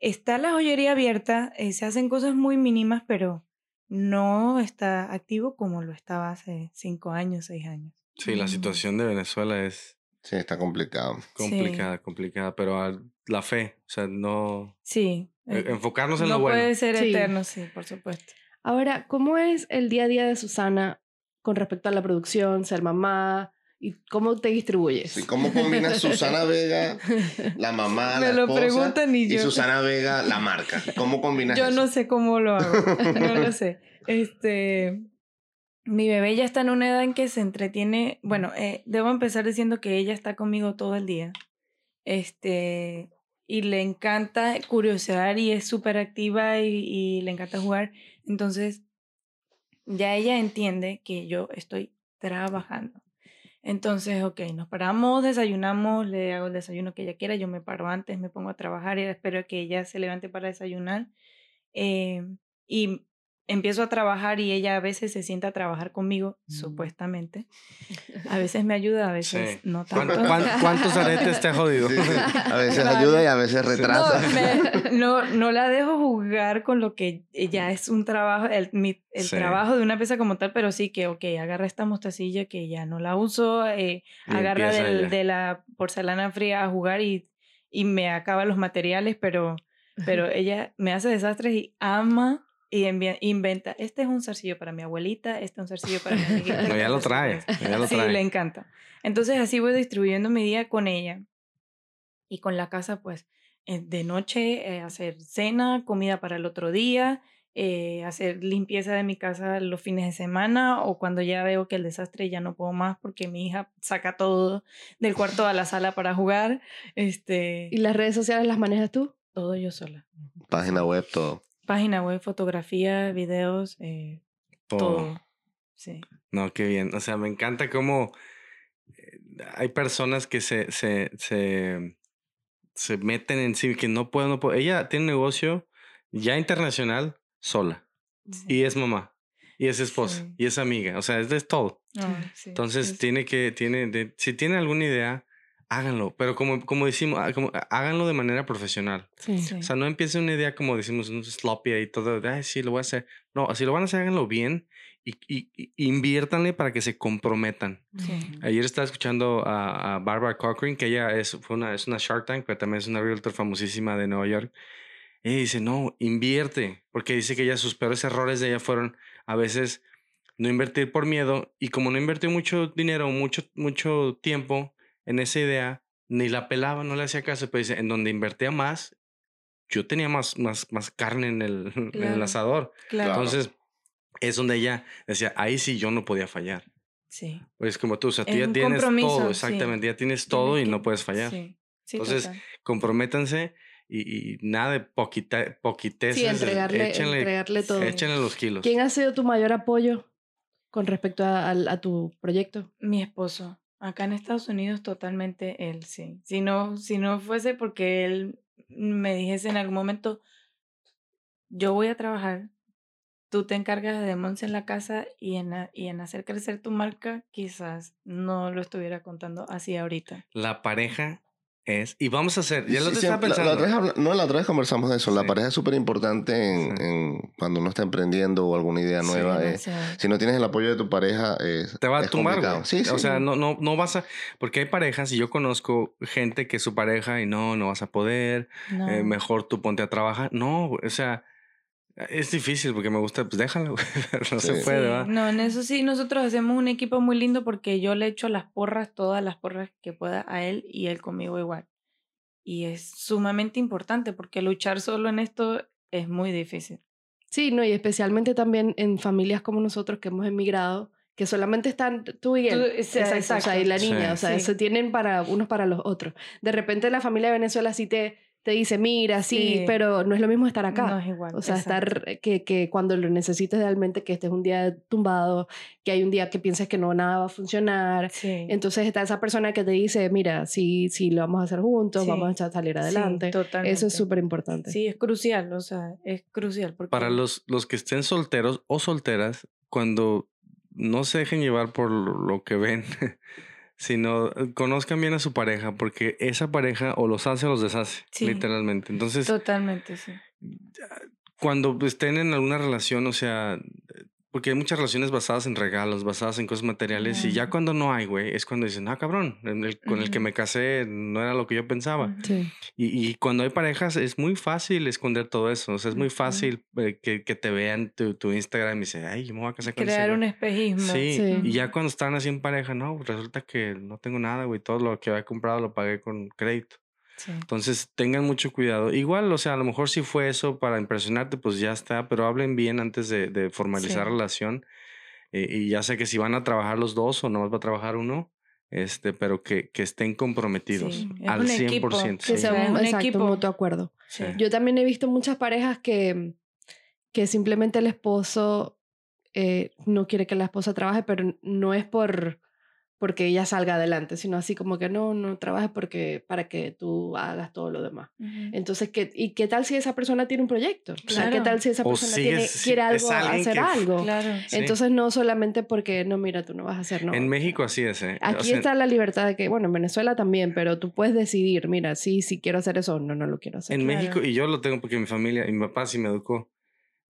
Está la joyería abierta, eh, se hacen cosas muy mínimas, pero no está activo como lo estaba hace cinco años, seis años. Sí, la Mm. situación de Venezuela es Sí, está complicado. complicada, complicada, pero a- la fe, o sea, no Sí. E- eh, enfocarnos en no lo bueno. puede ser Sí. eterno, sí, por supuesto. Ahora, ¿cómo es el día a día de Susana con respecto a la producción, ser mamá y cómo te distribuyes? Sí, ¿Cómo combinas Susana Vega, la mamá, Me la lo esposa, preguntan y yo- Susana Vega, la marca? ¿Cómo combinas Yo eso? no sé cómo lo hago, no lo sé. Este, mi bebé ya está en una edad en que se entretiene. Bueno, eh, debo empezar diciendo que ella está conmigo todo el día. Este, y le encanta curiosear y es súper activa y, le encanta jugar. Entonces, ya ella entiende que yo estoy trabajando. Entonces, ok, nos paramos, desayunamos, le hago el desayuno que ella quiera, yo me paro antes, me pongo a trabajar y espero que ella se levante para desayunar. eh, y empiezo a trabajar y ella a veces se sienta a trabajar conmigo, supuestamente. A veces me ayuda, a veces Sí. no ¿Cuán- tanto. cuán- ¿Cuántos aretes te ha jodido? Sí, sí. A veces Claro. ayuda y a veces retrasa. No, me- no, no la dejo jugar con lo que ya es un trabajo, el, mi- el Sí. trabajo de una pieza como tal, pero sí que, ok, agarra esta mostacilla que ya no la uso, eh, agarra del- de la porcelana fría a jugar y, y me acaba los materiales, pero, pero ella me hace desastres y ama y inventa. Este es un zarcillo para mi abuelita, este es un zarcillo para mi amiguita. No, ya lo trae, ya lo Sí, trae. le encanta. Entonces así voy distribuyendo mi día con ella. Y con la casa, pues, eh, de noche eh, hacer cena, comida para el otro día, eh, hacer limpieza de mi casa los fines de semana o cuando ya veo que el desastre ya no puedo más porque mi hija saca todo del cuarto a la sala para jugar. Este, ¿Y las redes sociales las manejas tú? todo yo sola. Página web, todo. Página web, fotografía, videos, eh, Todo. todo. Sí. No, qué bien. O sea, me encanta cómo eh, hay personas que se, se, se, se meten en sí, que no pueden, no pueden. Ella tiene un negocio ya internacional sola. Y es mamá. Y es esposa. Sí. Y es amiga. O sea, es de todo. Ah, sí, Entonces tiene que, tiene, de- si tiene alguna idea, háganlo. Pero como, como decimos, ah, como, háganlo de manera profesional. Sí. Sí. O sea, no empiecen una idea como decimos, un sloppy y todo, de, ay, sí, lo voy a hacer. No, si lo van a hacer, háganlo bien y, y, y inviértanle para que se comprometan. Sí. Ayer estaba escuchando a, a Barbara Cochran, que ella es, fue una, es una Shark Tank, pero también es una realtor famosísima de Nueva York. Ella dice, no, invierte, porque dice que ella sus peores errores de ella fueron a veces no invertir por miedo y como no invirtió mucho dinero, mucho, mucho tiempo en esa idea, ni la pelaba, no le hacía caso, pero dice, en donde invertía más, yo tenía más, más, más carne en el, en el Claro. asador. Claro. Entonces, es donde ella decía, ahí sí yo no podía fallar. Sí. Pues como tú, o sea, tú ya tienes todo, sí. exactamente, ya tienes todo y no puedes fallar. Sí. Sí, Entonces, total. Comprométanse y, y nada de poquita, poquiteces. Sí, entregarle, échenle, entregarle todo. échenle los kilos. ¿Quién ha sido tu mayor apoyo con respecto a, a- a tu proyecto? Mi esposo. Acá en Estados Unidos totalmente él, sí. Si no, si no fuese porque él me dijese en algún momento, yo voy a trabajar, tú te encargas de Monse en la casa y en, y en hacer crecer tu marca, quizás no lo estuviera contando así ahorita. La pareja es. Y vamos a hacer. Ya lo Sí, te sí, estaba la- la, pensando. otra vez habla- no, la otra vez conversamos de eso. La pareja es súper importante en, Sí. en cuando uno está emprendiendo o alguna idea nueva. eh, si no tienes el apoyo de tu pareja, es, te va a tumbar. Sí, sí. O sea, no, no, no vas a. Porque hay parejas, y yo conozco gente que es su pareja y no, no vas a poder. No. eh, mejor tú ponte a trabajar. No, o sea, es difícil porque me gusta, pues. Pero no se puede, ¿verdad? No, en eso sí, nosotros hacemos un equipo muy lindo porque yo le echo las porras, todas las porras que pueda a él y él conmigo igual. Y es sumamente importante porque luchar solo en esto es muy difícil. Sí, no, y especialmente también en familias como nosotros que hemos emigrado, que solamente están tú y él. Tú- sí, exacto, o sea, y la niña, Sí. o sea, Sí. se tienen para unos para los otros. De repente la familia de Venezuela sí te, te dice, mira, sí, Sí. pero no es lo mismo estar acá. No es igual. O sea, exacto. estar que, que cuando lo necesites realmente, que este es un día tumbado, que hay un día que pienses que no nada va a funcionar. Sí. Entonces está esa persona que te dice, mira, sí, sí, lo vamos a hacer juntos, Sí. vamos a salir Sí, adelante. Eso es súper importante. Sí, es crucial, o sea, es crucial. Porque Para los, los que estén solteros o solteras, cuando no se dejen llevar por lo que ven, sino eh, conozcan bien a su pareja, porque esa pareja o los hace o los deshace, Sí. literalmente. Entonces, Totalmente, sí. cuando estén en alguna relación, o sea, porque hay muchas relaciones basadas en regalos, basadas en cosas materiales, y ya cuando no hay, güey, es cuando dicen, ah, cabrón, el- con el que me casé no era lo que yo pensaba. Sí. Y, y cuando hay parejas es muy fácil esconder todo eso. O sea, es muy fácil eh, que, que te vean tu, tu Instagram y dice, ay, yo me voy a casar con ese Crear güey". un espejismo. Sí, Sí. y ya cuando están así en pareja, no, resulta que no tengo nada, güey. Todo lo que había comprado lo pagué con crédito. Sí. Entonces, tengan mucho cuidado. Igual, o sea, a lo mejor si fue eso para impresionarte, pues ya está, pero hablen bien antes de, de formalizar Sí. relación. Eh, y ya sé que si van a trabajar los dos o nomás va a trabajar uno, este, pero que, que estén comprometidos Sí, es al un 100%. equipo, Que sí. sea un, exacto, equipo. un mutuo acuerdo. Sí. Yo también he visto muchas parejas que, que simplemente el esposo eh, no quiere que la esposa trabaje, pero no es por porque ella salga adelante, sino así como que no, no trabajes porque para que tú hagas todo lo demás. Ujú. Entonces, ¿qué, ¿y qué tal si esa persona tiene un proyecto? O sea, ¿qué Claro. tal si esa O persona sigue tiene, si- quiere es algo, hacer que- algo? Claro. Sí. Entonces, no solamente porque, no, mira, tú no vas a hacer, no. En México así es, ¿eh? O Aquí sea, está la libertad de que, bueno, en Venezuela también, pero tú puedes decidir, mira, sí, sí quiero hacer eso, no, no lo quiero hacer. En Claro. México, y yo lo tengo porque mi familia, mi papá sí me educó.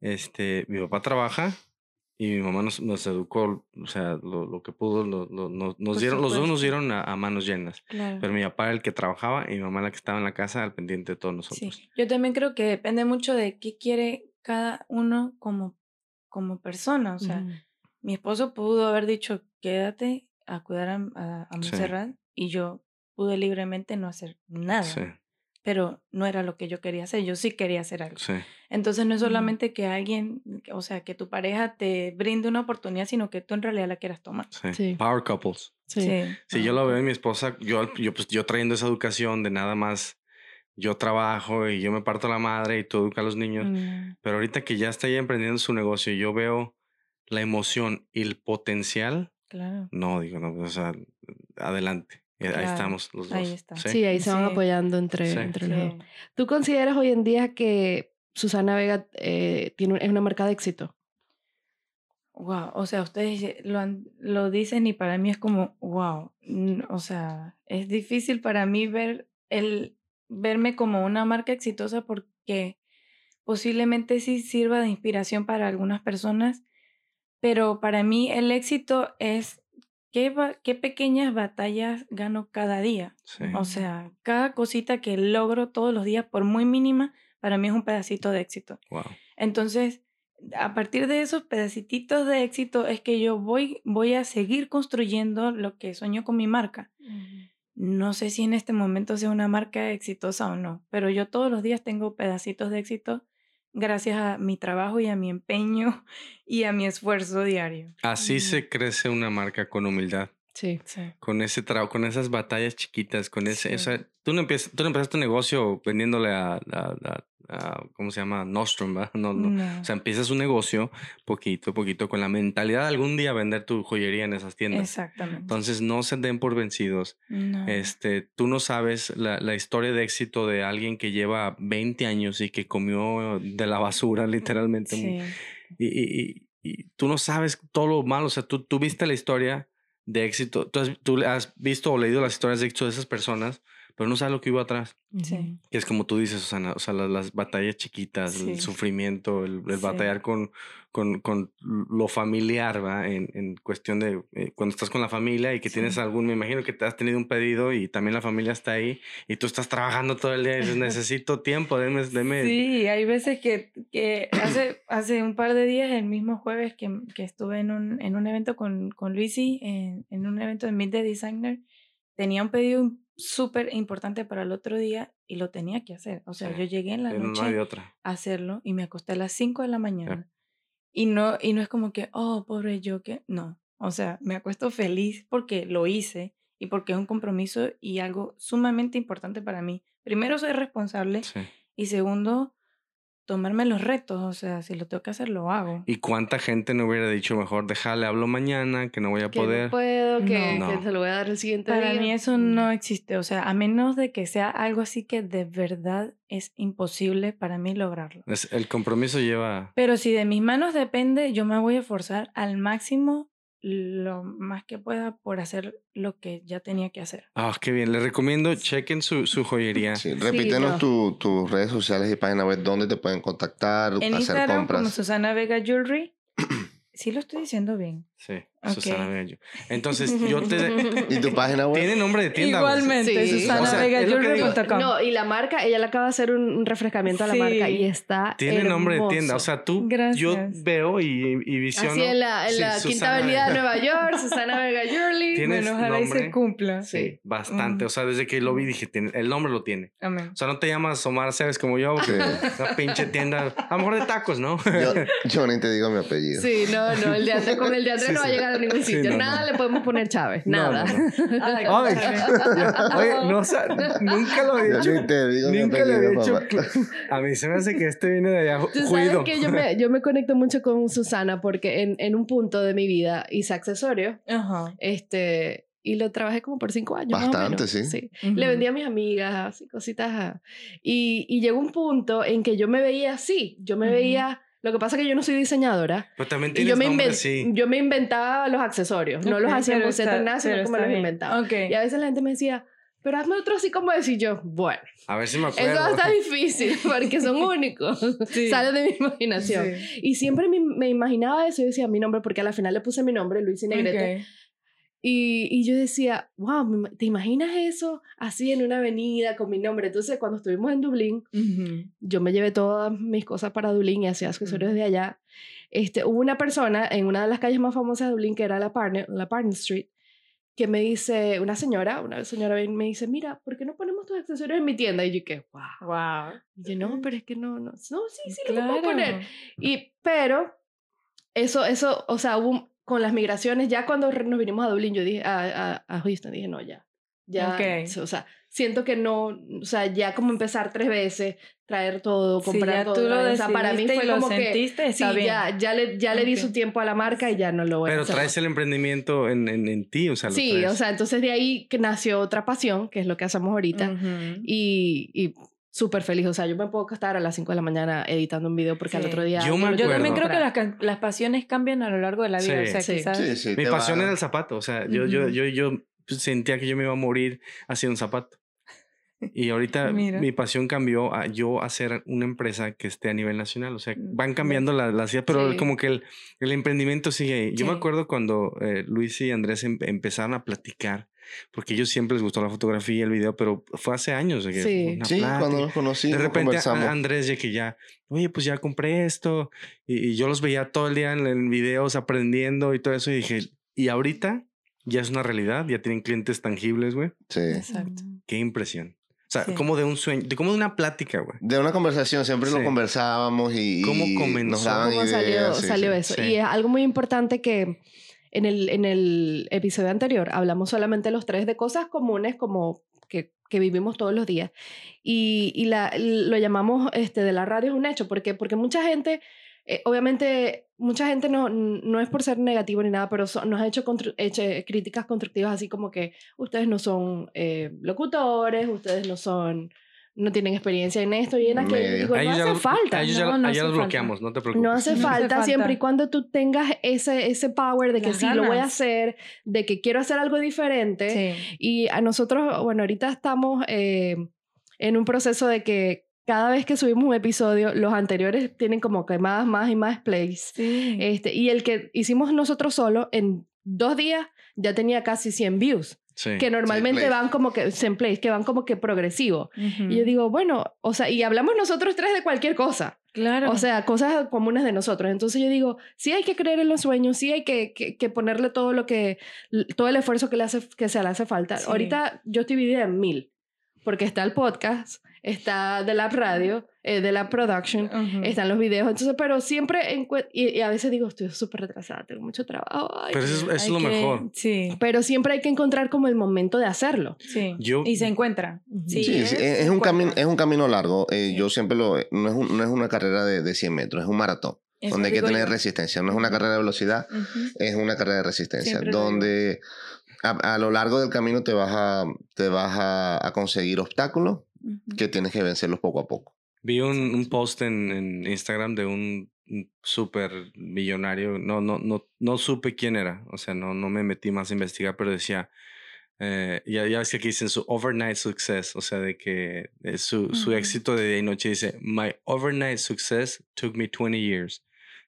Este, mi papá trabaja y mi mamá nos, nos educó, o sea, lo, lo que pudo, lo- lo- nos, dieron, los dos nos dieron a, a manos llenas. Claro. Pero mi papá era el que trabajaba y mi mamá la que estaba en la casa al pendiente de todos Sí, nosotros. yo también creo que depende mucho de qué quiere cada uno como, como persona. O sea, mi esposo pudo haber dicho, quédate a cuidar a, a, a Sí. Montserrat y yo pude libremente no hacer nada. Sí, Pero no era lo que yo quería hacer, yo sí quería hacer algo. sí. Entonces no es solamente que alguien, o sea, que tu pareja te brinde una oportunidad, sino que tú en realidad la quieras tomar. sí. Sí. Power couples. Sí. Si yo lo veo en mi esposa, yo, yo, pues, yo trayendo esa educación de nada más, yo trabajo y yo me parto la madre y tú educas a los niños. Mm, Pero ahorita que ya está emprendiendo su negocio y yo veo la emoción y el potencial, claro. no, digo, no, o sea, adelante. Ahí estamos los dos. ahí está. Sí, ahí se van Sí. apoyando entre, Sí. entre los dos. ¿Tú consideras hoy en día que Susana Vega eh, tiene, un- es una marca de éxito? Wow, o sea, ustedes lo, han- lo dicen y para mí es como, wow, o sea, es difícil para mí ver el verme como una marca exitosa porque posiblemente sí sirva de inspiración para algunas personas, pero para mí el éxito es qué, pequeñas batallas gano cada día. Sí. O sea, cada cosita que logro todos los días, por muy mínima, para mí es un pedacito de éxito. Wow. Entonces, a partir de esos pedacititos de éxito es que yo voy, voy a seguir construyendo lo que sueño con mi marca. No sé si en este momento sea una marca exitosa o no, pero yo todos los días tengo pedacitos de éxito gracias a mi trabajo y a mi empeño y a mi esfuerzo diario. Así Mm. se crece una marca con humildad, Sí. Sí. con ese trabajo, con esas batallas chiquitas, con ese, Sí. o sea, tú no empiezas, tú no empezaste tu negocio vendiéndole a, a- a- ah, ¿cómo se llama? Nostrum, ¿verdad? No, no. No. O sea, empiezas un negocio poquito a poquito con la mentalidad de algún día vender tu joyería en esas tiendas. Exactamente. Entonces, no se den por vencidos. No. Este, tú no sabes la, la historia de éxito de alguien que lleva 20 años y que comió de la basura, literalmente. Sí. Y, y- y- y tú no sabes todo lo malo. O sea, tú, tú viste la historia de éxito. Tú has, tú has visto o leído las historias de éxito de esas personas, pero no sabes lo que hubo atrás. Sí. Que es como tú dices, Susana, o sea, las, las batallas chiquitas, el Sí. sufrimiento, el, el Sí. batallar con, con, con lo familiar, ¿va? En, en cuestión de eh, cuando estás con la familia y que tienes algún, me imagino que te has tenido un pedido y también la familia está ahí y tú estás trabajando todo el día y dices, necesito tiempo, deme, deme. Sí, hay veces que, que hace, hace un par de días, el mismo jueves que, que estuve en un, en un evento con, con Luisi, en, en un evento de Meet the Designer, tenía un pedido súper importante para el otro día y lo tenía que hacer. O sea, Sí. yo llegué en la Eh, no noche a hacerlo y me acosté a las 5 de la mañana. Y no, y no es como que, oh, pobre yo que, no. O sea, me acuesto feliz porque lo hice y porque es un compromiso y algo sumamente importante para mí. Primero, soy responsable Sí. y segundo, tomarme los retos. O sea, si lo tengo que hacer, lo hago. ¿Y cuánta gente no hubiera dicho mejor, déjale, hablo mañana, que no voy a Que poder? no puedo, que, No. que se lo voy a dar el siguiente Para día. mí eso Mm. no existe. O sea, a menos de que sea algo así que de verdad es imposible para mí lograrlo. Es- el compromiso lleva... Pero si de mis manos depende, yo me voy a esforzar al máximo lo más que pueda por hacer lo que ya tenía que hacer. Ah, qué bien. Les recomiendo, chequen su, su joyería. Sí, repítenos no. tu- tus redes sociales y página web donde te pueden contactar, En hacer Instagram como compras. Susana Vega Jewelry. Sí lo estoy diciendo bien. Sí, Ok. Susana Bello. Entonces, yo te... ¿Y tu página web? Tiene nombre de tienda. Igualmente, Sí. Susana O sea. No, y la marca, ella le acaba de hacer un, refrescamiento a la marca y está Tiene nombre de tienda. O sea, tú, yo Gracias. veo y, y visiono. Así en la, en Sí, la Quinta Avenida de. Nueva York, Susana Vega Jewelry. Tiene- Bueno, ojalá y se nombre. cumpla. Sí, bastante. Mm. O sea, desde que lo vi dije, tiene- el nombre lo tiene. Amén. O sea, no te llamas Omar Cebes como yo, porque esa pinche tienda, a lo mejor de tacos, ¿no? Yo, yo ni te digo mi apellido. Sí, no, no, el de Andrés, con el de Andrés Sí, no va a llegar a ningún Sí, sitio. no, nada no. le podemos poner Chávez, nada. no, no. Ay, oye, no, o sea, nunca lo ni te digo Nunca le hecho. papá. cl- A mí se me hace que este viene de allá Tú sabes que yo me, yo me conecto mucho con Susana porque en, en un punto de mi vida hice accesorios Ajá. este, y lo trabajé como por cinco años. más o Bastante, menos. sí. Le Ujú. vendía a mis amigas, así cositas. Y, y llegó un punto en que yo me veía así. Yo me Ujú. veía. Lo que pasa es que yo no soy diseñadora. Pero también Y yo me, nombre, sí. yo me inventaba los accesorios. No los hacía en pero boceto está- ni nada, sino que me los bien. inventaba. Ok. Y a veces la gente me decía, pero hazme otro así como decir yo. Bueno, A ver si me eso acuerdo. está difícil porque son únicos. Sí. Sale de mi imaginación. Sí. Y siempre me, me imaginaba eso y decía mi nombre, porque a la final le puse mi nombre, Luis y Negrete. Ok. Y, y yo decía, wow, ¿te imaginas eso así en una avenida con mi nombre? Entonces, cuando estuvimos en Dublín, Ujú. yo me llevé todas mis cosas para Dublín y hacía accesorios de allá. Este, hubo una persona en una de las calles más famosas de Dublín, que era la Partner, la Partner Street, que me dice, una señora, una señora me dice, mira, ¿por qué no ponemos tus accesorios en mi tienda? Y yo que, wow. Wow. Y yo, no, pero es que no, no, no, sí, sí, lo puedo Claro. poner. Y, pero, eso, eso, o sea, hubo, un- con las migraciones, ya cuando nos vinimos a Dublín, yo dije, a, a, a Houston, dije, no, ya. Ya, Ok. o sea, siento que no, o sea, ya como empezar tres veces, traer todo, Sí, comprar ya todo. tú lo o sea, para mí y fue lo como que, sentiste, sí, está bien. ya, ya le, ya le di su tiempo a la marca y ya no lo voy a Pero traes el emprendimiento en, en, en ti, o sea, lo Sí, traes. o sea, entonces de ahí que nació otra pasión, que es lo que hacemos ahorita, Ujú. y, y súper feliz, o sea, yo me puedo acostar a las 5 de la mañana editando un video porque al Sí. otro día... Yo me Yo también creo que las, las pasiones cambian a lo largo de la vida. Sí. O sea, Sí. quizás... Sí, sí, Mi pasión era el zapato, o sea, yo, yo, Ujú. yo, yo pues, sentía que yo me iba a morir haciendo un zapato. Y ahorita Mira. mi pasión cambió a yo hacer una empresa que esté a nivel nacional. O sea, Mm, van cambiando la- las ideas, pero Sí. como que el, el emprendimiento sigue ahí. Yo me Sí. acuerdo cuando eh, Luis y Andrés em- empezaron a platicar, porque a ellos siempre les gustó la fotografía y el video, pero fue hace años. que Sí. una Sí, cuando nos conocimos, De repente a- Andrés ya que ya, oye, pues ya compré esto y, y yo los veía todo el día en, en videos aprendiendo y todo eso y dije, y ahorita ya es una realidad, ya tienen clientes tangibles, güey. Sí. Exacto. Qué impresión. O sea, Sí. como de un sueño, de como de una plática, güey. De una conversación, siempre Sí. lo conversábamos y, ¿Cómo y comenzó? nos daban cómo ideas. salió, sí, salió sí. eso. sí. Y es algo muy importante que en el, en el episodio anterior hablamos solamente los tres de cosas comunes como que, que vivimos todos los días. Y, y la, lo llamamos este, de la radio es un hecho, porque, porque mucha gente, eh, obviamente, mucha gente no, no es por ser negativo ni nada, pero son- nos ha hecho, hecho críticas constructivas así como que ustedes no son eh, locutores, ustedes no son, no tienen experiencia en esto y en aquello. Digo, no hace lo- falta. a ellos ya, no, lo- no los falta. bloqueamos, no te preocupes. No hace No hace falta siempre y cuando tú tengas ese, ese power de que Las sí, lo voy a hacer, de que quiero hacer algo diferente. Sí. Y a nosotros, bueno, ahorita estamos eh, en un proceso de que cada vez que subimos un episodio, los anteriores tienen como que más, más y más plays. Sí. Este, y el que hicimos nosotros solo, en dos días ya tenía casi 100 views, Sí. que normalmente van como que, 100 plays, que van como que progresivo. Y yo digo, bueno, o sea, y hablamos nosotros tres de cualquier cosa. claro. O sea, cosas comunes de nosotros. Entonces yo digo, sí hay que creer en los sueños, sí hay que, que, que ponerle todo lo que, todo el esfuerzo que, le hace, que se le hace falta. Sí. Ahorita yo estoy dividida en mil, porque está el podcast, está de la radio, eh, de la production, Ujú. están los videos. Entonces, pero siempre, y, y a veces digo, estoy súper retrasada, tengo mucho trabajo. ay, Pero eso es, eso es lo que- mejor. Sí, pero siempre hay que encontrar como el momento de hacerlo. sí. Yo- y se encuentra. Ujú. Sí, Sí, sí, es- es, se un camino, es un camino largo. Eh, Sí. Yo siempre lo... No es, un- no es una carrera de, de 100 metros, es un maratón. Eso donde hay que tener yo. resistencia. No es una carrera de velocidad, Ujú. es una carrera de resistencia. Siempre donde a, a lo largo del camino te vas a, te vas a, a conseguir obstáculos Que tienes que vencerlos poco a poco. Vi un, un post en, en Instagram de un súper millonario. No, no, no, no supe quién era. O sea, no, no me metí más a investigar, pero decía. eh, ya, ya ves que aquí dicen su overnight success, o sea, de que eh, su, su Ujú. éxito de día y noche dice: My overnight success took me 20 years.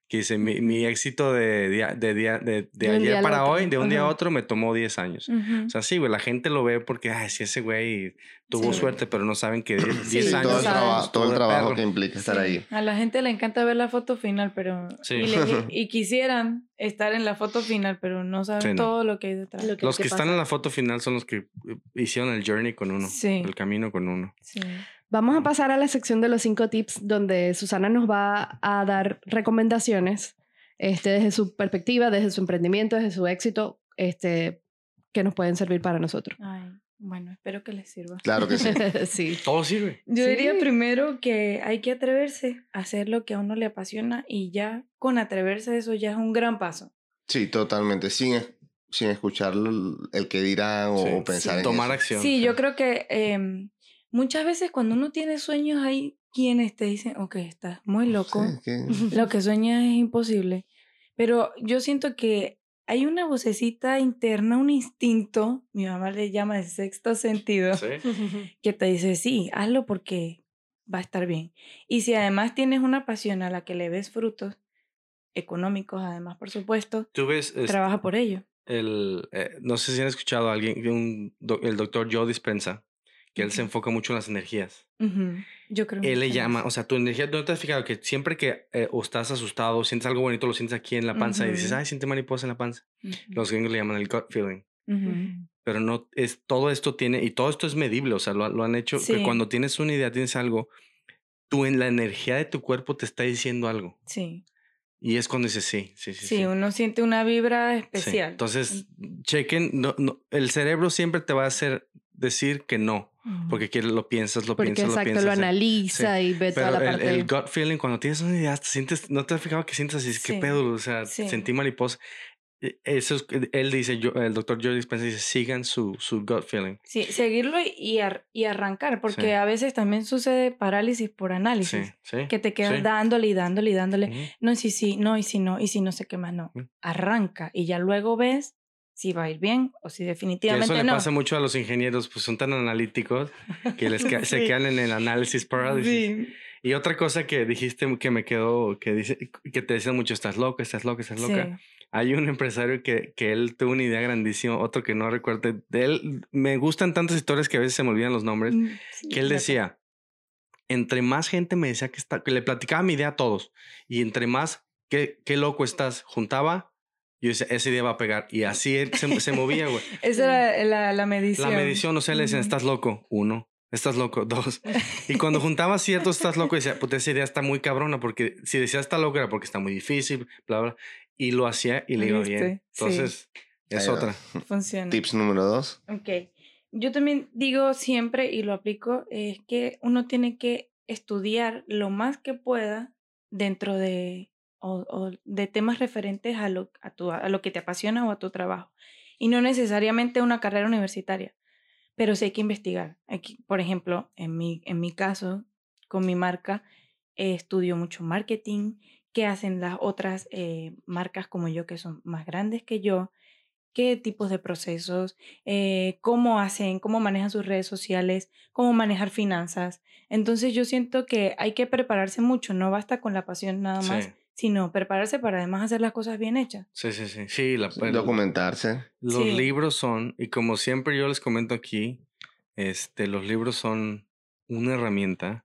Que dice: Mi, mi éxito de, día, de, día, de, de ayer para hoy, de un día a otro, me tomó 10 años. O sea, sí, güey, la gente lo ve porque, ay, sí, ese güey tuvo Sí. suerte, pero no saben que 10 Sí, Sí, años. todo el, traba- todo el trabajo perro. que implica estar Sí. ahí. A la gente le encanta ver la foto final, pero Sí. y, le- y quisieran estar en la foto final, pero no saben Sí, no. todo lo que hay detrás. Lo que- Los que ¿qué están en la foto final son los que eh, hicieron el journey con uno, Sí. el camino con uno. Sí. Vamos a pasar a la sección de los cinco tips donde Susana nos va a dar recomendaciones este, desde su perspectiva, desde su emprendimiento, desde su éxito, este, que nos pueden servir para nosotros. Ay, bueno, espero que les sirva. Claro que sí. sí. Todo sirve. Yo Sí. diría primero que hay que atreverse a hacer lo que a uno le apasiona y ya con atreverse a eso ya es un gran paso. Sí, totalmente. Sin, sin escuchar el que dirán o, Sí. o pensar Sí. en Tomar eso. acción. Sí, yo creo que em, muchas veces cuando uno tiene sueños hay quienes te dicen, ok, estás muy loco, Sí, que- lo que sueñas es imposible, pero yo siento que hay una vocecita interna, un instinto, mi mamá le llama el sexto sentido, Sí. que te dice, sí, hazlo porque va a estar bien. Y si además tienes una pasión a la que le ves frutos económicos, además, por supuesto, Tú ves, es- trabaja por ello. el, eh, no sé si han escuchado a alguien, un el doctor Joe Dispensa, que él se enfoca mucho en las energías. Ujú, Yo creo. Él le llama, o sea, tu energía, ¿no te has fijado que siempre que eh, o estás asustado, o sientes algo bonito, lo sientes aquí en la panza y dices, ay, siente mariposa en la panza? Ujú, Los gringos le llaman el gut feeling. pero no es todo esto tiene y todo esto es medible, o sea, lo, lo han hecho que Sí. cuando tienes una idea, tienes algo, tú en la energía de tu cuerpo te está diciendo algo Sí. y es cuando dices sí, sí, sí. Sí, sí. uno siente una vibra Sí. especial. Entonces, chequen, no, no, el cerebro siempre te va a hacer decir que no. Porque quiere, lo piensas, lo Porque piensas, lo exacto, piensas. lo sí. analiza y ve toda Pero la el, parte. el gut feeling, cuando tienes una idea, te sientes, no te has fijado que sientes así, qué Sí, pedo, o sea, sí. sentí mariposa. E- Eso es, él dice, yo, el doctor Joe Dispenza dice, sigan su, su gut feeling. Sí, seguirlo y, ar- y arrancar, porque Sí. a veces también sucede parálisis por Sí, análisis. sí. Que te quedas sí. dándole y dándole y dándole. Ujú. No, y si sí, no, y si no, y si no sé qué más, no. Mm. Arranca y ya luego ves si va a ir bien o si Que definitivamente eso le no. pasa mucho a los ingenieros, pues son tan analíticos que les queda- se quedan en el análisis parálisis. Sí, Y otra cosa que dijiste que me quedó, que dice, que te decían mucho, estás loca, estás loca, estás loca. sí. Hay un empresario que, que él tuvo una idea grandísima, otro que no recuerdo. De él me gustan tantas historias que a veces se me olvidan los nombres. Mm, Que él decía, entre más gente me decía que está, que le platicaba mi idea a todos, y entre más, qué, qué loco estás, juntaba, yo decía, esa idea va a pegar. Y así él se, se movía, güey. Esa era la, la medición. La medición, o sea, le decían, estás loco, uno. Estás loco, dos. Y cuando juntaba ciertos, estás loco, decía, puta, esa idea está muy cabrona, porque si decía está loco era porque está muy difícil, bla, bla. Y lo hacía y le iba bien. ¿Viste? Sí. Entonces, es otra. Funciona. Tips número dos. Ok. yo también digo siempre y lo aplico, es que uno tiene que estudiar lo más que pueda dentro de, o, o de temas referentes a lo, a, tu, a lo que te apasiona o a tu trabajo. Y no necesariamente una carrera universitaria, pero sí hay que investigar. Aquí, por ejemplo, en mi, en mi caso, con mi marca, eh, estudio mucho marketing, qué hacen las otras eh, marcas como yo que son más grandes que yo, qué tipos de procesos, eh, cómo hacen, cómo manejan sus redes sociales, cómo manejar finanzas. Entonces yo siento que hay que prepararse mucho, no basta con la pasión nada más, Sí. Sino prepararse para además hacer las cosas bien hechas. Sí, sí, sí. Sí, la, el- Documentarse. los Sí. libros son, y como siempre yo les comento aquí, este, los libros son una herramienta.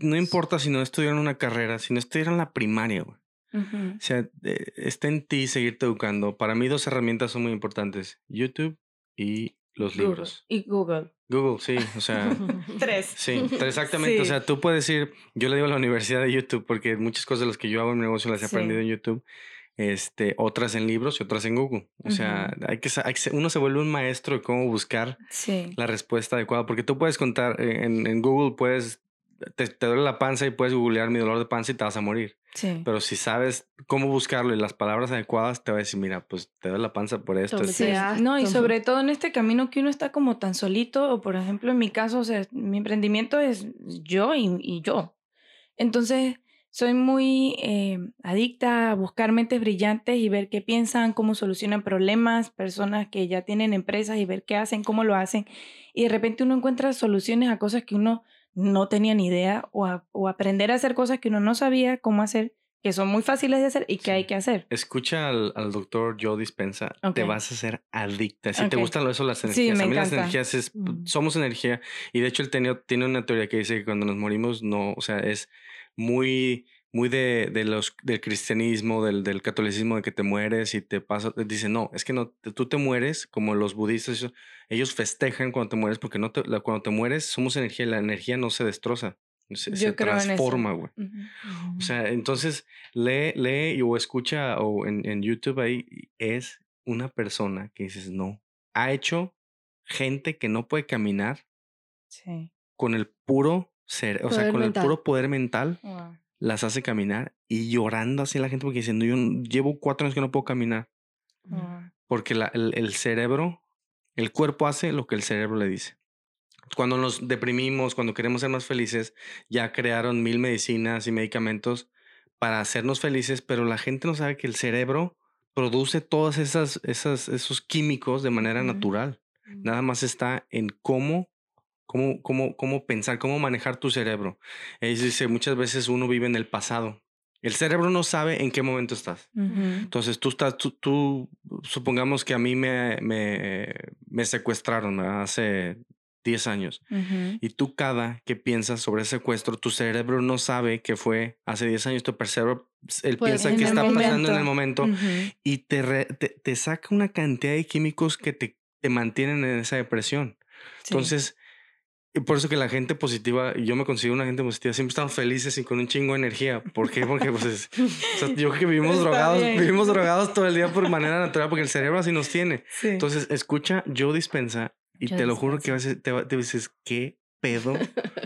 No importa si no estudiaron una carrera, si no estudiaron la primaria, güey. O sea, eh, está en ti seguirte educando. Para mí dos herramientas son muy importantes. YouTube y los Google. libros. Y Google. Google, sí. O sea, Tres. sí, exactamente. O sea, tú puedes ir, yo le digo a la universidad de YouTube porque muchas cosas de las que yo hago en mi negocio las he Sí. aprendido en YouTube. Este, otras en libros y otras en Google. O sea, hay que, hay que uno se vuelve un maestro de cómo buscar Sí. la respuesta adecuada, porque tú puedes contar eh, en, en Google, puedes, te, te duele la panza y puedes googlear mi dolor de panza y te vas a morir. Sí. Pero si sabes cómo buscarlo y las palabras adecuadas, te va a decir, mira, pues te duele la panza por esto. Sí, esto". Ah, no, y sobre todo en este camino que uno está como tan solito, o por ejemplo en mi caso, o sea, mi emprendimiento es yo y, y yo. Entonces, soy muy eh, adicta a buscar mentes brillantes y ver qué piensan, cómo solucionan problemas, personas que ya tienen empresas y ver qué hacen, cómo lo hacen. Y de repente uno encuentra soluciones a cosas que uno no tenía ni idea o, a- o aprender a hacer cosas que uno no sabía cómo hacer, que son muy fáciles de hacer y que Sí. hay que hacer. Escucha al, al doctor Joe Dispensa, te vas a hacer adicta. Si te Ok. gustan eso, las Sí, energías. me a mí las energías es, Mm. somos energía. Y de hecho él tenía, tiene una teoría que dice que cuando nos morimos, no, o sea, es muy, muy de, de los, del cristianismo, del, del catolicismo, de que te mueres y te pasa. Dice, no, es que no, te- tú te mueres como los budistas. Ellos festejan cuando te mueres porque no te, la- cuando te mueres somos energía y la energía no se destroza. Se, se Yo creo en eso. transforma, güey. O sea, entonces lee, lee y- o escucha o en, en YouTube ahí es una persona que dices, no, ha hecho gente que no puede caminar Sí. con el puro ser, o sea, Poder con mental. el puro poder mental, Wow. Las hace caminar y llorando así la gente porque diciendo, yo llevo cuatro años que no puedo caminar porque la- el, el cerebro, el cuerpo hace lo que el cerebro le dice. Cuando nos deprimimos, cuando queremos ser más felices, ya crearon mil medicinas y medicamentos para hacernos felices, pero la gente no sabe que el cerebro produce todos esas, esas, esos químicos de manera natural. Nada más está en cómo, cómo, cómo, cómo pensar, cómo manejar tu cerebro. Es dice, muchas veces uno vive en el pasado. El cerebro no sabe en qué momento estás. Ujú. Entonces tú estás, tú, tú- supongamos que a mí me, me, me secuestraron hace 10 años Ujú. y tú cada que piensas sobre ese secuestro, tu cerebro no sabe que fue hace 10 años, tu cerebro, él Pues, piensa en que está pasando en el momento. momento Ujú. y te, re- te, te saca una cantidad de químicos que te, te mantienen en esa depresión. Sí. Entonces, y por eso que la gente positiva, y yo me considero una gente positiva, siempre estamos felices y con un chingo de energía. ¿Por qué? Porque pues, es- o sea, yo creo que vivimos Está drogados, bien. vivimos drogados todo el día por manera natural, porque el cerebro así nos tiene. Sí. Entonces, escucha Joe Dispensa y te lo juro que a veces te, te dices, ¿qué pedo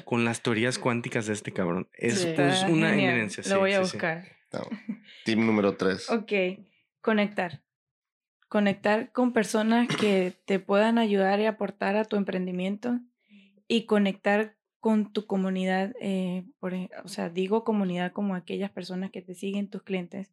con las teorías cuánticas de este cabrón? Es, Sí. es Está una eminencia. Lo sí, voy a buscar. No. Tip número tres. Ok, conectar. Conectar con personas que te puedan ayudar y aportar a tu emprendimiento y conectar con tu comunidad. eh, por, ej- o sea, digo comunidad como aquellas personas que te siguen, tus clientes.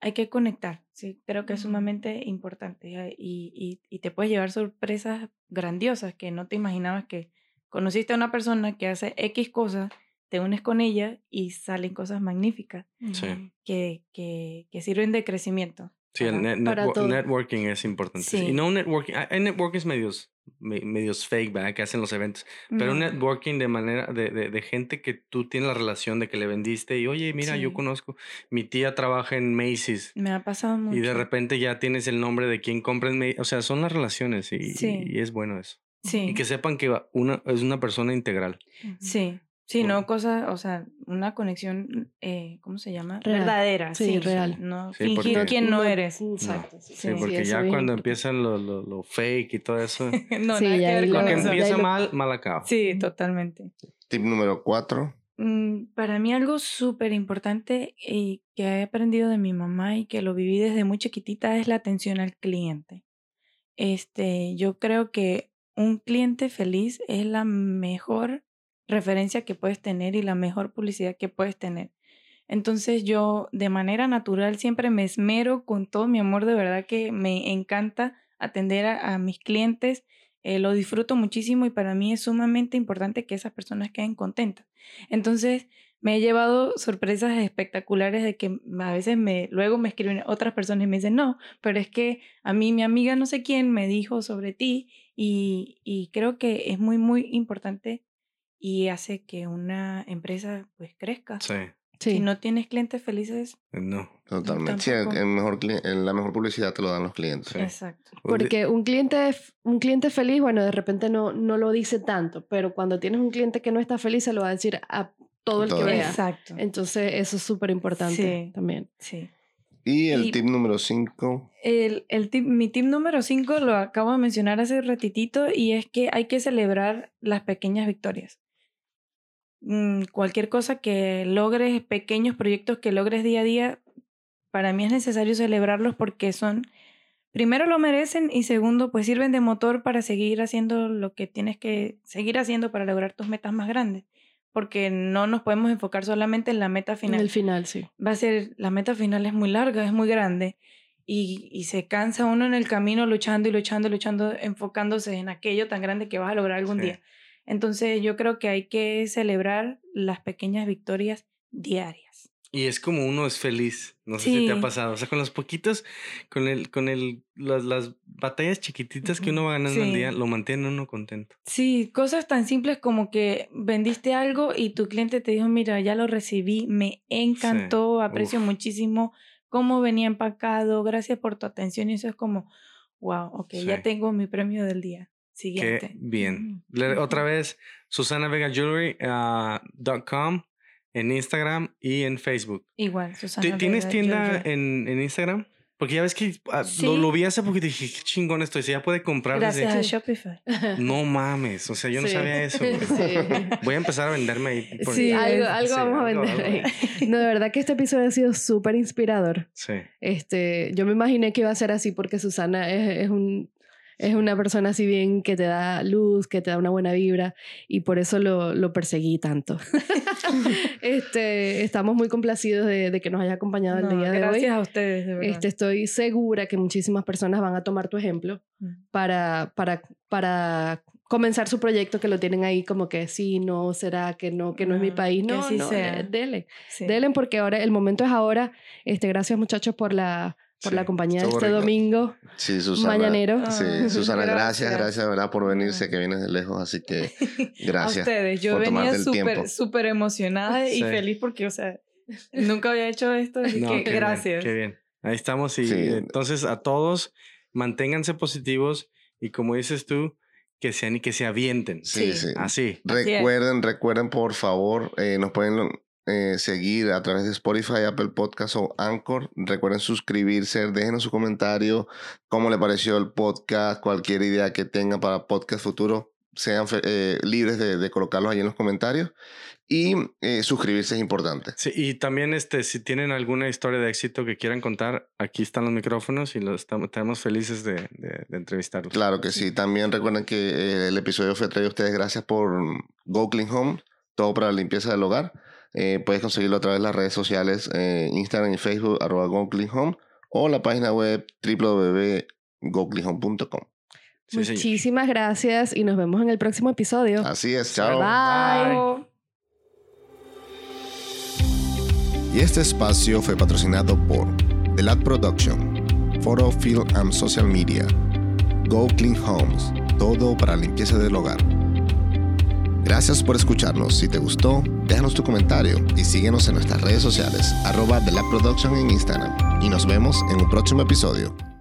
Hay que conectar, sí, creo que es sumamente importante y, y, y te puedes llevar sorpresas grandiosas que no te imaginabas que conociste a una persona que hace X cosas, te unes con ella y salen cosas magníficas Sí. que, que, que sirven de crecimiento. Sí, el net- todo. networking es importante. sí. Y no un networking, hay networkings medios, me- medios fake, ¿verdad? Que hacen los eventos. Pero un No. networking de manera, de, de, de gente que tú tienes la relación de que le vendiste y, oye, mira, yo Sí. conozco, mi tía trabaja en Macy's. Me ha pasado mucho. Y de repente ya tienes el nombre de quien compra en Macy's. O sea, son las relaciones y, Sí. y es bueno eso. Sí, Y que sepan que una, es una persona integral. sí, Sí, no cosas, o sea, una conexión, eh, ¿cómo se llama? Real. Verdadera. Sí, real. No Sí, fingir porque- quién no eres. Exacto. sí, Sí, Sí, porque ya cuando empiezan lo, lo, lo fake y todo eso, no, Sí, nada que ver lo con que lo- eso. empieza lo- mal, mal acaba. Sí, totalmente. Tip número cuatro. Mm, Para mí algo súper importante y que he aprendido de mi mamá y que lo viví desde muy chiquitita es la atención al cliente. Este, yo creo que un cliente feliz es la mejor referencia que puedes tener y la mejor publicidad que puedes tener. Entonces yo de manera natural siempre me esmero con todo mi amor, de verdad que me encanta atender a, mis clientes, eh, lo disfruto muchísimo y para mí es sumamente importante que esas personas queden contentas. Entonces me he llevado sorpresas espectaculares de que a veces me, luego me escriben otras personas y me dicen, no, pero es que a mí mi amiga no sé quién me dijo sobre ti y, y creo que es muy, muy importante y hace que una empresa pues crezca. Sí, Sí. Si no tienes clientes felices, no. Totalmente. Sí, el- mejor, la mejor publicidad te lo dan los clientes. Sí. exacto. Porque un cliente, un cliente feliz, bueno, de repente no, no lo dice tanto, pero cuando tienes un cliente que no está feliz, se lo va a decir a todo el Todo. que vea. Exacto. Entonces, eso es súper importante Sí. también. Sí. Y el Y- tip número cinco. El, el tip, mi tip número 5 lo acabo de mencionar hace ratitito y es que hay que celebrar las pequeñas victorias. Mm, cualquier cosa que logres, pequeños proyectos que logres día a día, para mí es necesario celebrarlos porque son, primero lo merecen y segundo, pues sirven de motor para seguir haciendo lo que tienes que seguir haciendo para lograr tus metas más grandes. Porque no nos podemos enfocar solamente en la meta En final el final, sí. va a ser, la meta final es muy larga, es muy grande y, y se cansa uno en el camino luchando y luchando, luchando, enfocándose en aquello tan grande que vas a lograr algún Sí. día. Entonces yo creo que hay que celebrar las pequeñas victorias diarias. Y es como uno es feliz. No sé si te ha Sí. pasado. O sea, con los poquitos, con el, con el, las, las batallas chiquititas que uno va ganando al Sí. día, lo mantiene uno contento. Sí, cosas tan simples como que vendiste algo y tu cliente te dijo, mira, ya lo recibí, me encantó, aprecio Uf. muchísimo cómo venía empacado, gracias por tu atención y eso es como, wow, ok, Sí. ya tengo mi premio del día siguiente. Qué bien. Ujú. Otra vez, susanavegajewelry.com en Instagram y en Facebook. Igual, ¿Ti- Susana. ¿Tienes Vega, tienda en, en Instagram? Porque ya ves que ah, lo, Sí. lo vi hace poquito y dije, qué chingón esto. Y se ya puede comprar desde- Gracias a Sí. Shopify. No mames, o sea, yo no Sí. sabía eso. Sí. Voy a empezar a venderme ahí. por- Sí, Sí, algo, algo vamos a vender algo. ahí. No, de verdad que este episodio ha sido súper inspirador. Sí. Este, yo me imaginé que iba a ser así porque Susana es, es un, es una persona así bien que te da luz, que te da una buena vibra y por eso lo, lo perseguí tanto. este, estamos muy complacidos de, de que nos haya acompañado el día de gracias hoy. a ustedes, de verdad. Este, estoy segura que muchísimas personas van a tomar tu ejemplo Mm. para, para, para comenzar su proyecto que lo tienen ahí como que sí, no, será que no, que no es mi No, país. que No, así no, sea. dele. Sí. Dele porque ahora el momento es ahora. Este, gracias muchachos por la, por Sí, la compañía de este rico. domingo Sí, Susana. mañanero. Sí, Ah, Susana, gracias, gracias. gracias, ¿verdad? Por venir. Sé que vienes de lejos, así que A gracias. ustedes. Yo por venía súper, súper emocionada y Sí. feliz porque, o sea, nunca había hecho esto, así No, que qué bien, gracias. qué bien. Ahí estamos. Y Sí. entonces a todos, manténganse positivos y como dices tú, que se, que se avienten. Sí, Sí. sí. Así. Recuerden, recuerden, por favor, eh, nos pueden eh, seguir a través de Spotify, Apple Podcast o Anchor. Recuerden suscribirse, déjenos su comentario, cómo le pareció el podcast, cualquier idea que tengan para podcast futuro, sean eh, libres de, de colocarlos ahí en los comentarios. Y eh, suscribirse es importante. Sí, y también este, si tienen alguna historia de éxito que quieran contar, aquí están los micrófonos y los estamos, estamos felices de, de- de entrevistarlos. Claro que sí. También recuerden que eh, el episodio fue traído a ustedes gracias por Go Clean Home, todo para la limpieza del hogar. Eh, puedes conseguirlo a través de las redes sociales, eh, Instagram y Facebook, arroba Go Clean Home, o la página web www.gocleanhome.com. Sí, señor. Muchísimas gracias y nos vemos en el próximo episodio. Así es, chao. Bye. Chao. Y este espacio fue patrocinado por The Lab Production, Photo, Film and Social Media, Go Clean Homes, todo para limpieza del hogar. Gracias por escucharnos. Si te gustó, déjanos tu comentario y síguenos en nuestras redes sociales, arroba The Lab Production en Instagram. Y nos vemos en un próximo episodio.